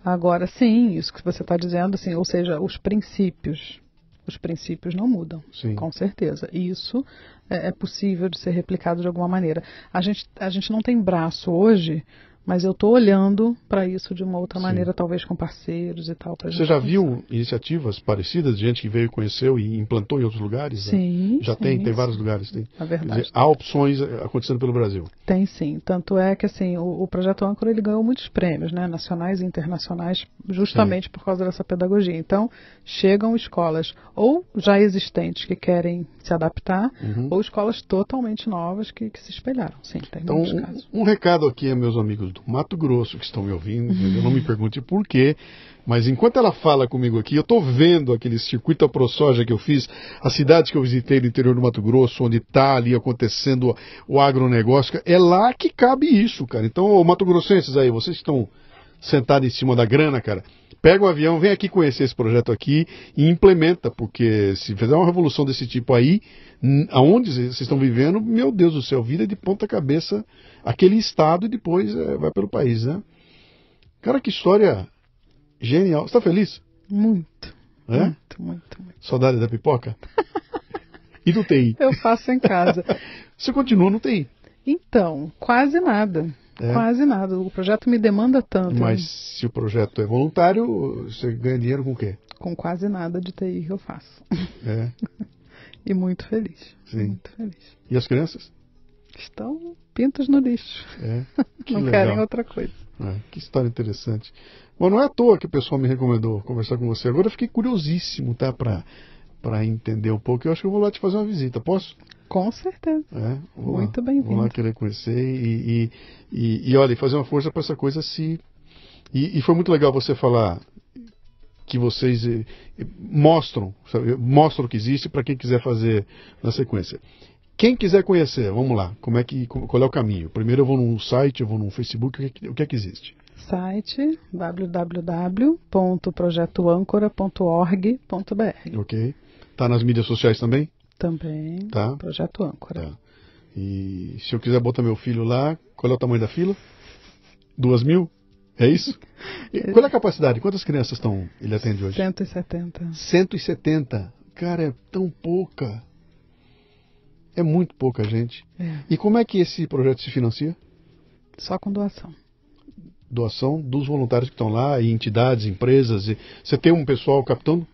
Agora, sim, isso que você está dizendo, assim, ou seja, os princípios. Os princípios não mudam, sim. com certeza. Isso é, é possível de ser replicado de alguma maneira. A gente, a gente não tem braço hoje mas eu estou olhando para isso de uma outra Sim. maneira, talvez com parceiros e tal. Você já viu iniciativas parecidas de gente que veio, conheceu e implantou em outros lugares? Sim. Né? Já sim, tem, tem vários lugares. Tem. É verdade. Dizer, há opções eh, acontecendo pelo Brasil. Tem sim. Tanto é que assim, o, o projeto Âncora ele ganhou muitos prêmios, né, nacionais e internacionais, justamente sim. por causa dessa pedagogia. Então, chegam escolas ou já existentes que querem se adaptar, uhum. ou escolas totalmente novas que, que se espelharam. Sim, tem então, muitos casos. Um, um recado aqui, meus amigos do Mato Grosso que estão me ouvindo, uhum. não me pergunte por quê, mas enquanto ela fala comigo aqui, eu estou vendo aquele circuito ProSoja que eu fiz, a cidade que eu visitei no interior do Mato Grosso, onde está ali acontecendo o agronegócio, é lá que cabe isso, cara. Então, Mato Grossenses aí, vocês estão sentados em cima da grana, cara, pega o um avião, vem aqui conhecer esse projeto aqui e implementa, porque se fizer uma revolução desse tipo aí, aonde vocês estão vivendo, meu Deus do céu, vira de ponta cabeça aquele estado e depois é, vai pelo país, né? Cara, que história genial. Você está feliz? Muito. É? Muito, muito, muito. Saudade da pipoca? *laughs* e do TI? Eu faço em casa. Você continua no TI? Então, quase nada. É. Quase nada. O projeto me demanda tanto. Mas né? se o projeto é voluntário, você ganha dinheiro com o quê? Com quase nada de TI que eu faço. É. *laughs* e muito feliz. Sim. Muito feliz. E as crianças? Estão pintos no lixo. É. *laughs* Que Não legal. querem outra coisa. É, que história interessante. Bom, não é à toa que o pessoal me recomendou conversar com você. Agora eu fiquei curiosíssimo, tá? Para para entender um pouco. Eu acho que eu vou lá te fazer uma visita. Posso? Com certeza. É, Muito bem-vindo. Vou lá querer conhecer e, e, e, e olha, fazer uma força para essa coisa se. E, e, foi muito legal você falar que vocês eh, mostram, sabe, mostram que existe para quem quiser fazer na sequência. Quem quiser conhecer, vamos lá, como é que, qual é o caminho? Primeiro eu vou num site, eu vou num Facebook, o que, o que é que existe? Site www.projetoancora.org.br Ok. Está nas mídias sociais também? Também. Tá. Projeto Âncora. Tá. E se eu quiser botar meu filho lá, qual é o tamanho da fila? Duas mil? É isso? E qual é a capacidade? Quantas crianças estão ele atende hoje? 170. 170 cara, é tão pouca. É muito pouca gente. É. E como é que esse projeto se financia? Só com doação. Doação dos voluntários que estão lá, e entidades, empresas. E... Você tem um pessoal captando?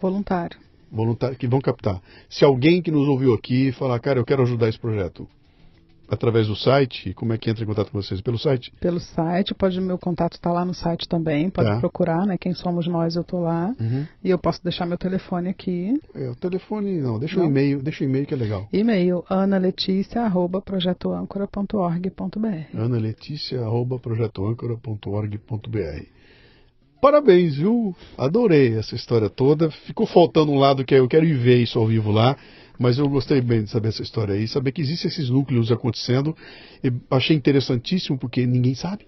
Voluntário. Voluntário que vão captar. Se alguém que nos ouviu aqui falar, cara, eu quero ajudar esse projeto, através do site, como é que entra em contato com vocês? Pelo site? Pelo site, pode meu contato está lá no site também, pode Tá. procurar, né? Quem somos nós, eu tô lá. Uhum. E eu posso deixar meu telefone aqui. É, o telefone não, deixa o Não. e-mail, deixa o e-mail que é legal. E-mail analeticia@projetoancora.org.br. analetícia.projetoancora.org.br Parabéns, viu? Adorei essa história toda. Ficou faltando um lado que é, eu quero ir ver isso ao vivo lá, mas eu gostei bem de saber essa história aí, saber que existem esses núcleos acontecendo. E achei interessantíssimo porque ninguém sabe.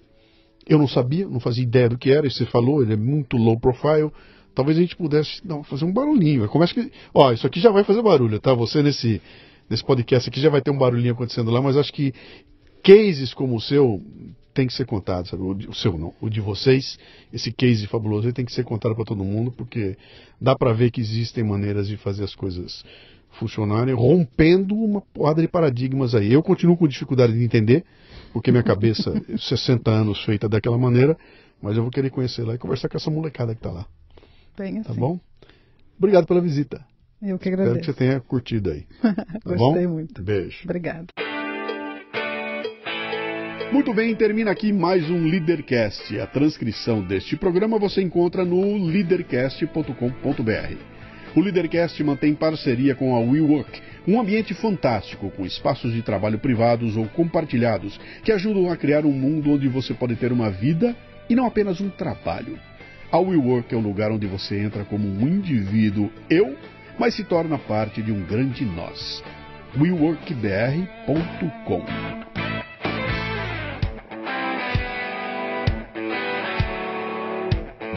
Eu não sabia, não fazia ideia do que era, e você falou, ele é muito low profile. Talvez a gente pudesse não, fazer um barulhinho. Começa que. Ó, isso aqui já vai fazer barulho, tá? Você nesse, nesse podcast aqui já vai ter um barulhinho acontecendo lá, mas acho que cases como o seu tem que ser contado, sabe? O, de- o seu não, o de vocês, esse case fabuloso aí tem que ser contado para todo mundo, porque dá para ver que existem maneiras de fazer as coisas funcionarem, rompendo uma porrada de paradigmas aí. Eu continuo com dificuldade de entender, porque minha cabeça, *laughs* 60 anos feita daquela maneira, mas eu vou querer conhecer lá e conversar com essa molecada que tá lá, Bem assim. tá bom? Obrigado pela visita. Eu que Espero que agradeço. você tenha curtido aí. *laughs* Tá Gostei bom? muito. Beijo. Obrigada. Muito bem, termina aqui mais um Leadercast. A transcrição deste programa você encontra no leadercast.com.br. O Leadercast mantém parceria com a WeWork, um ambiente fantástico com espaços de trabalho privados ou compartilhados que ajudam a criar um mundo onde você pode ter uma vida e não apenas um trabalho. A WeWork é um lugar onde você entra como um indivíduo eu, mas se torna parte de um grande nós. WeWorkBR.com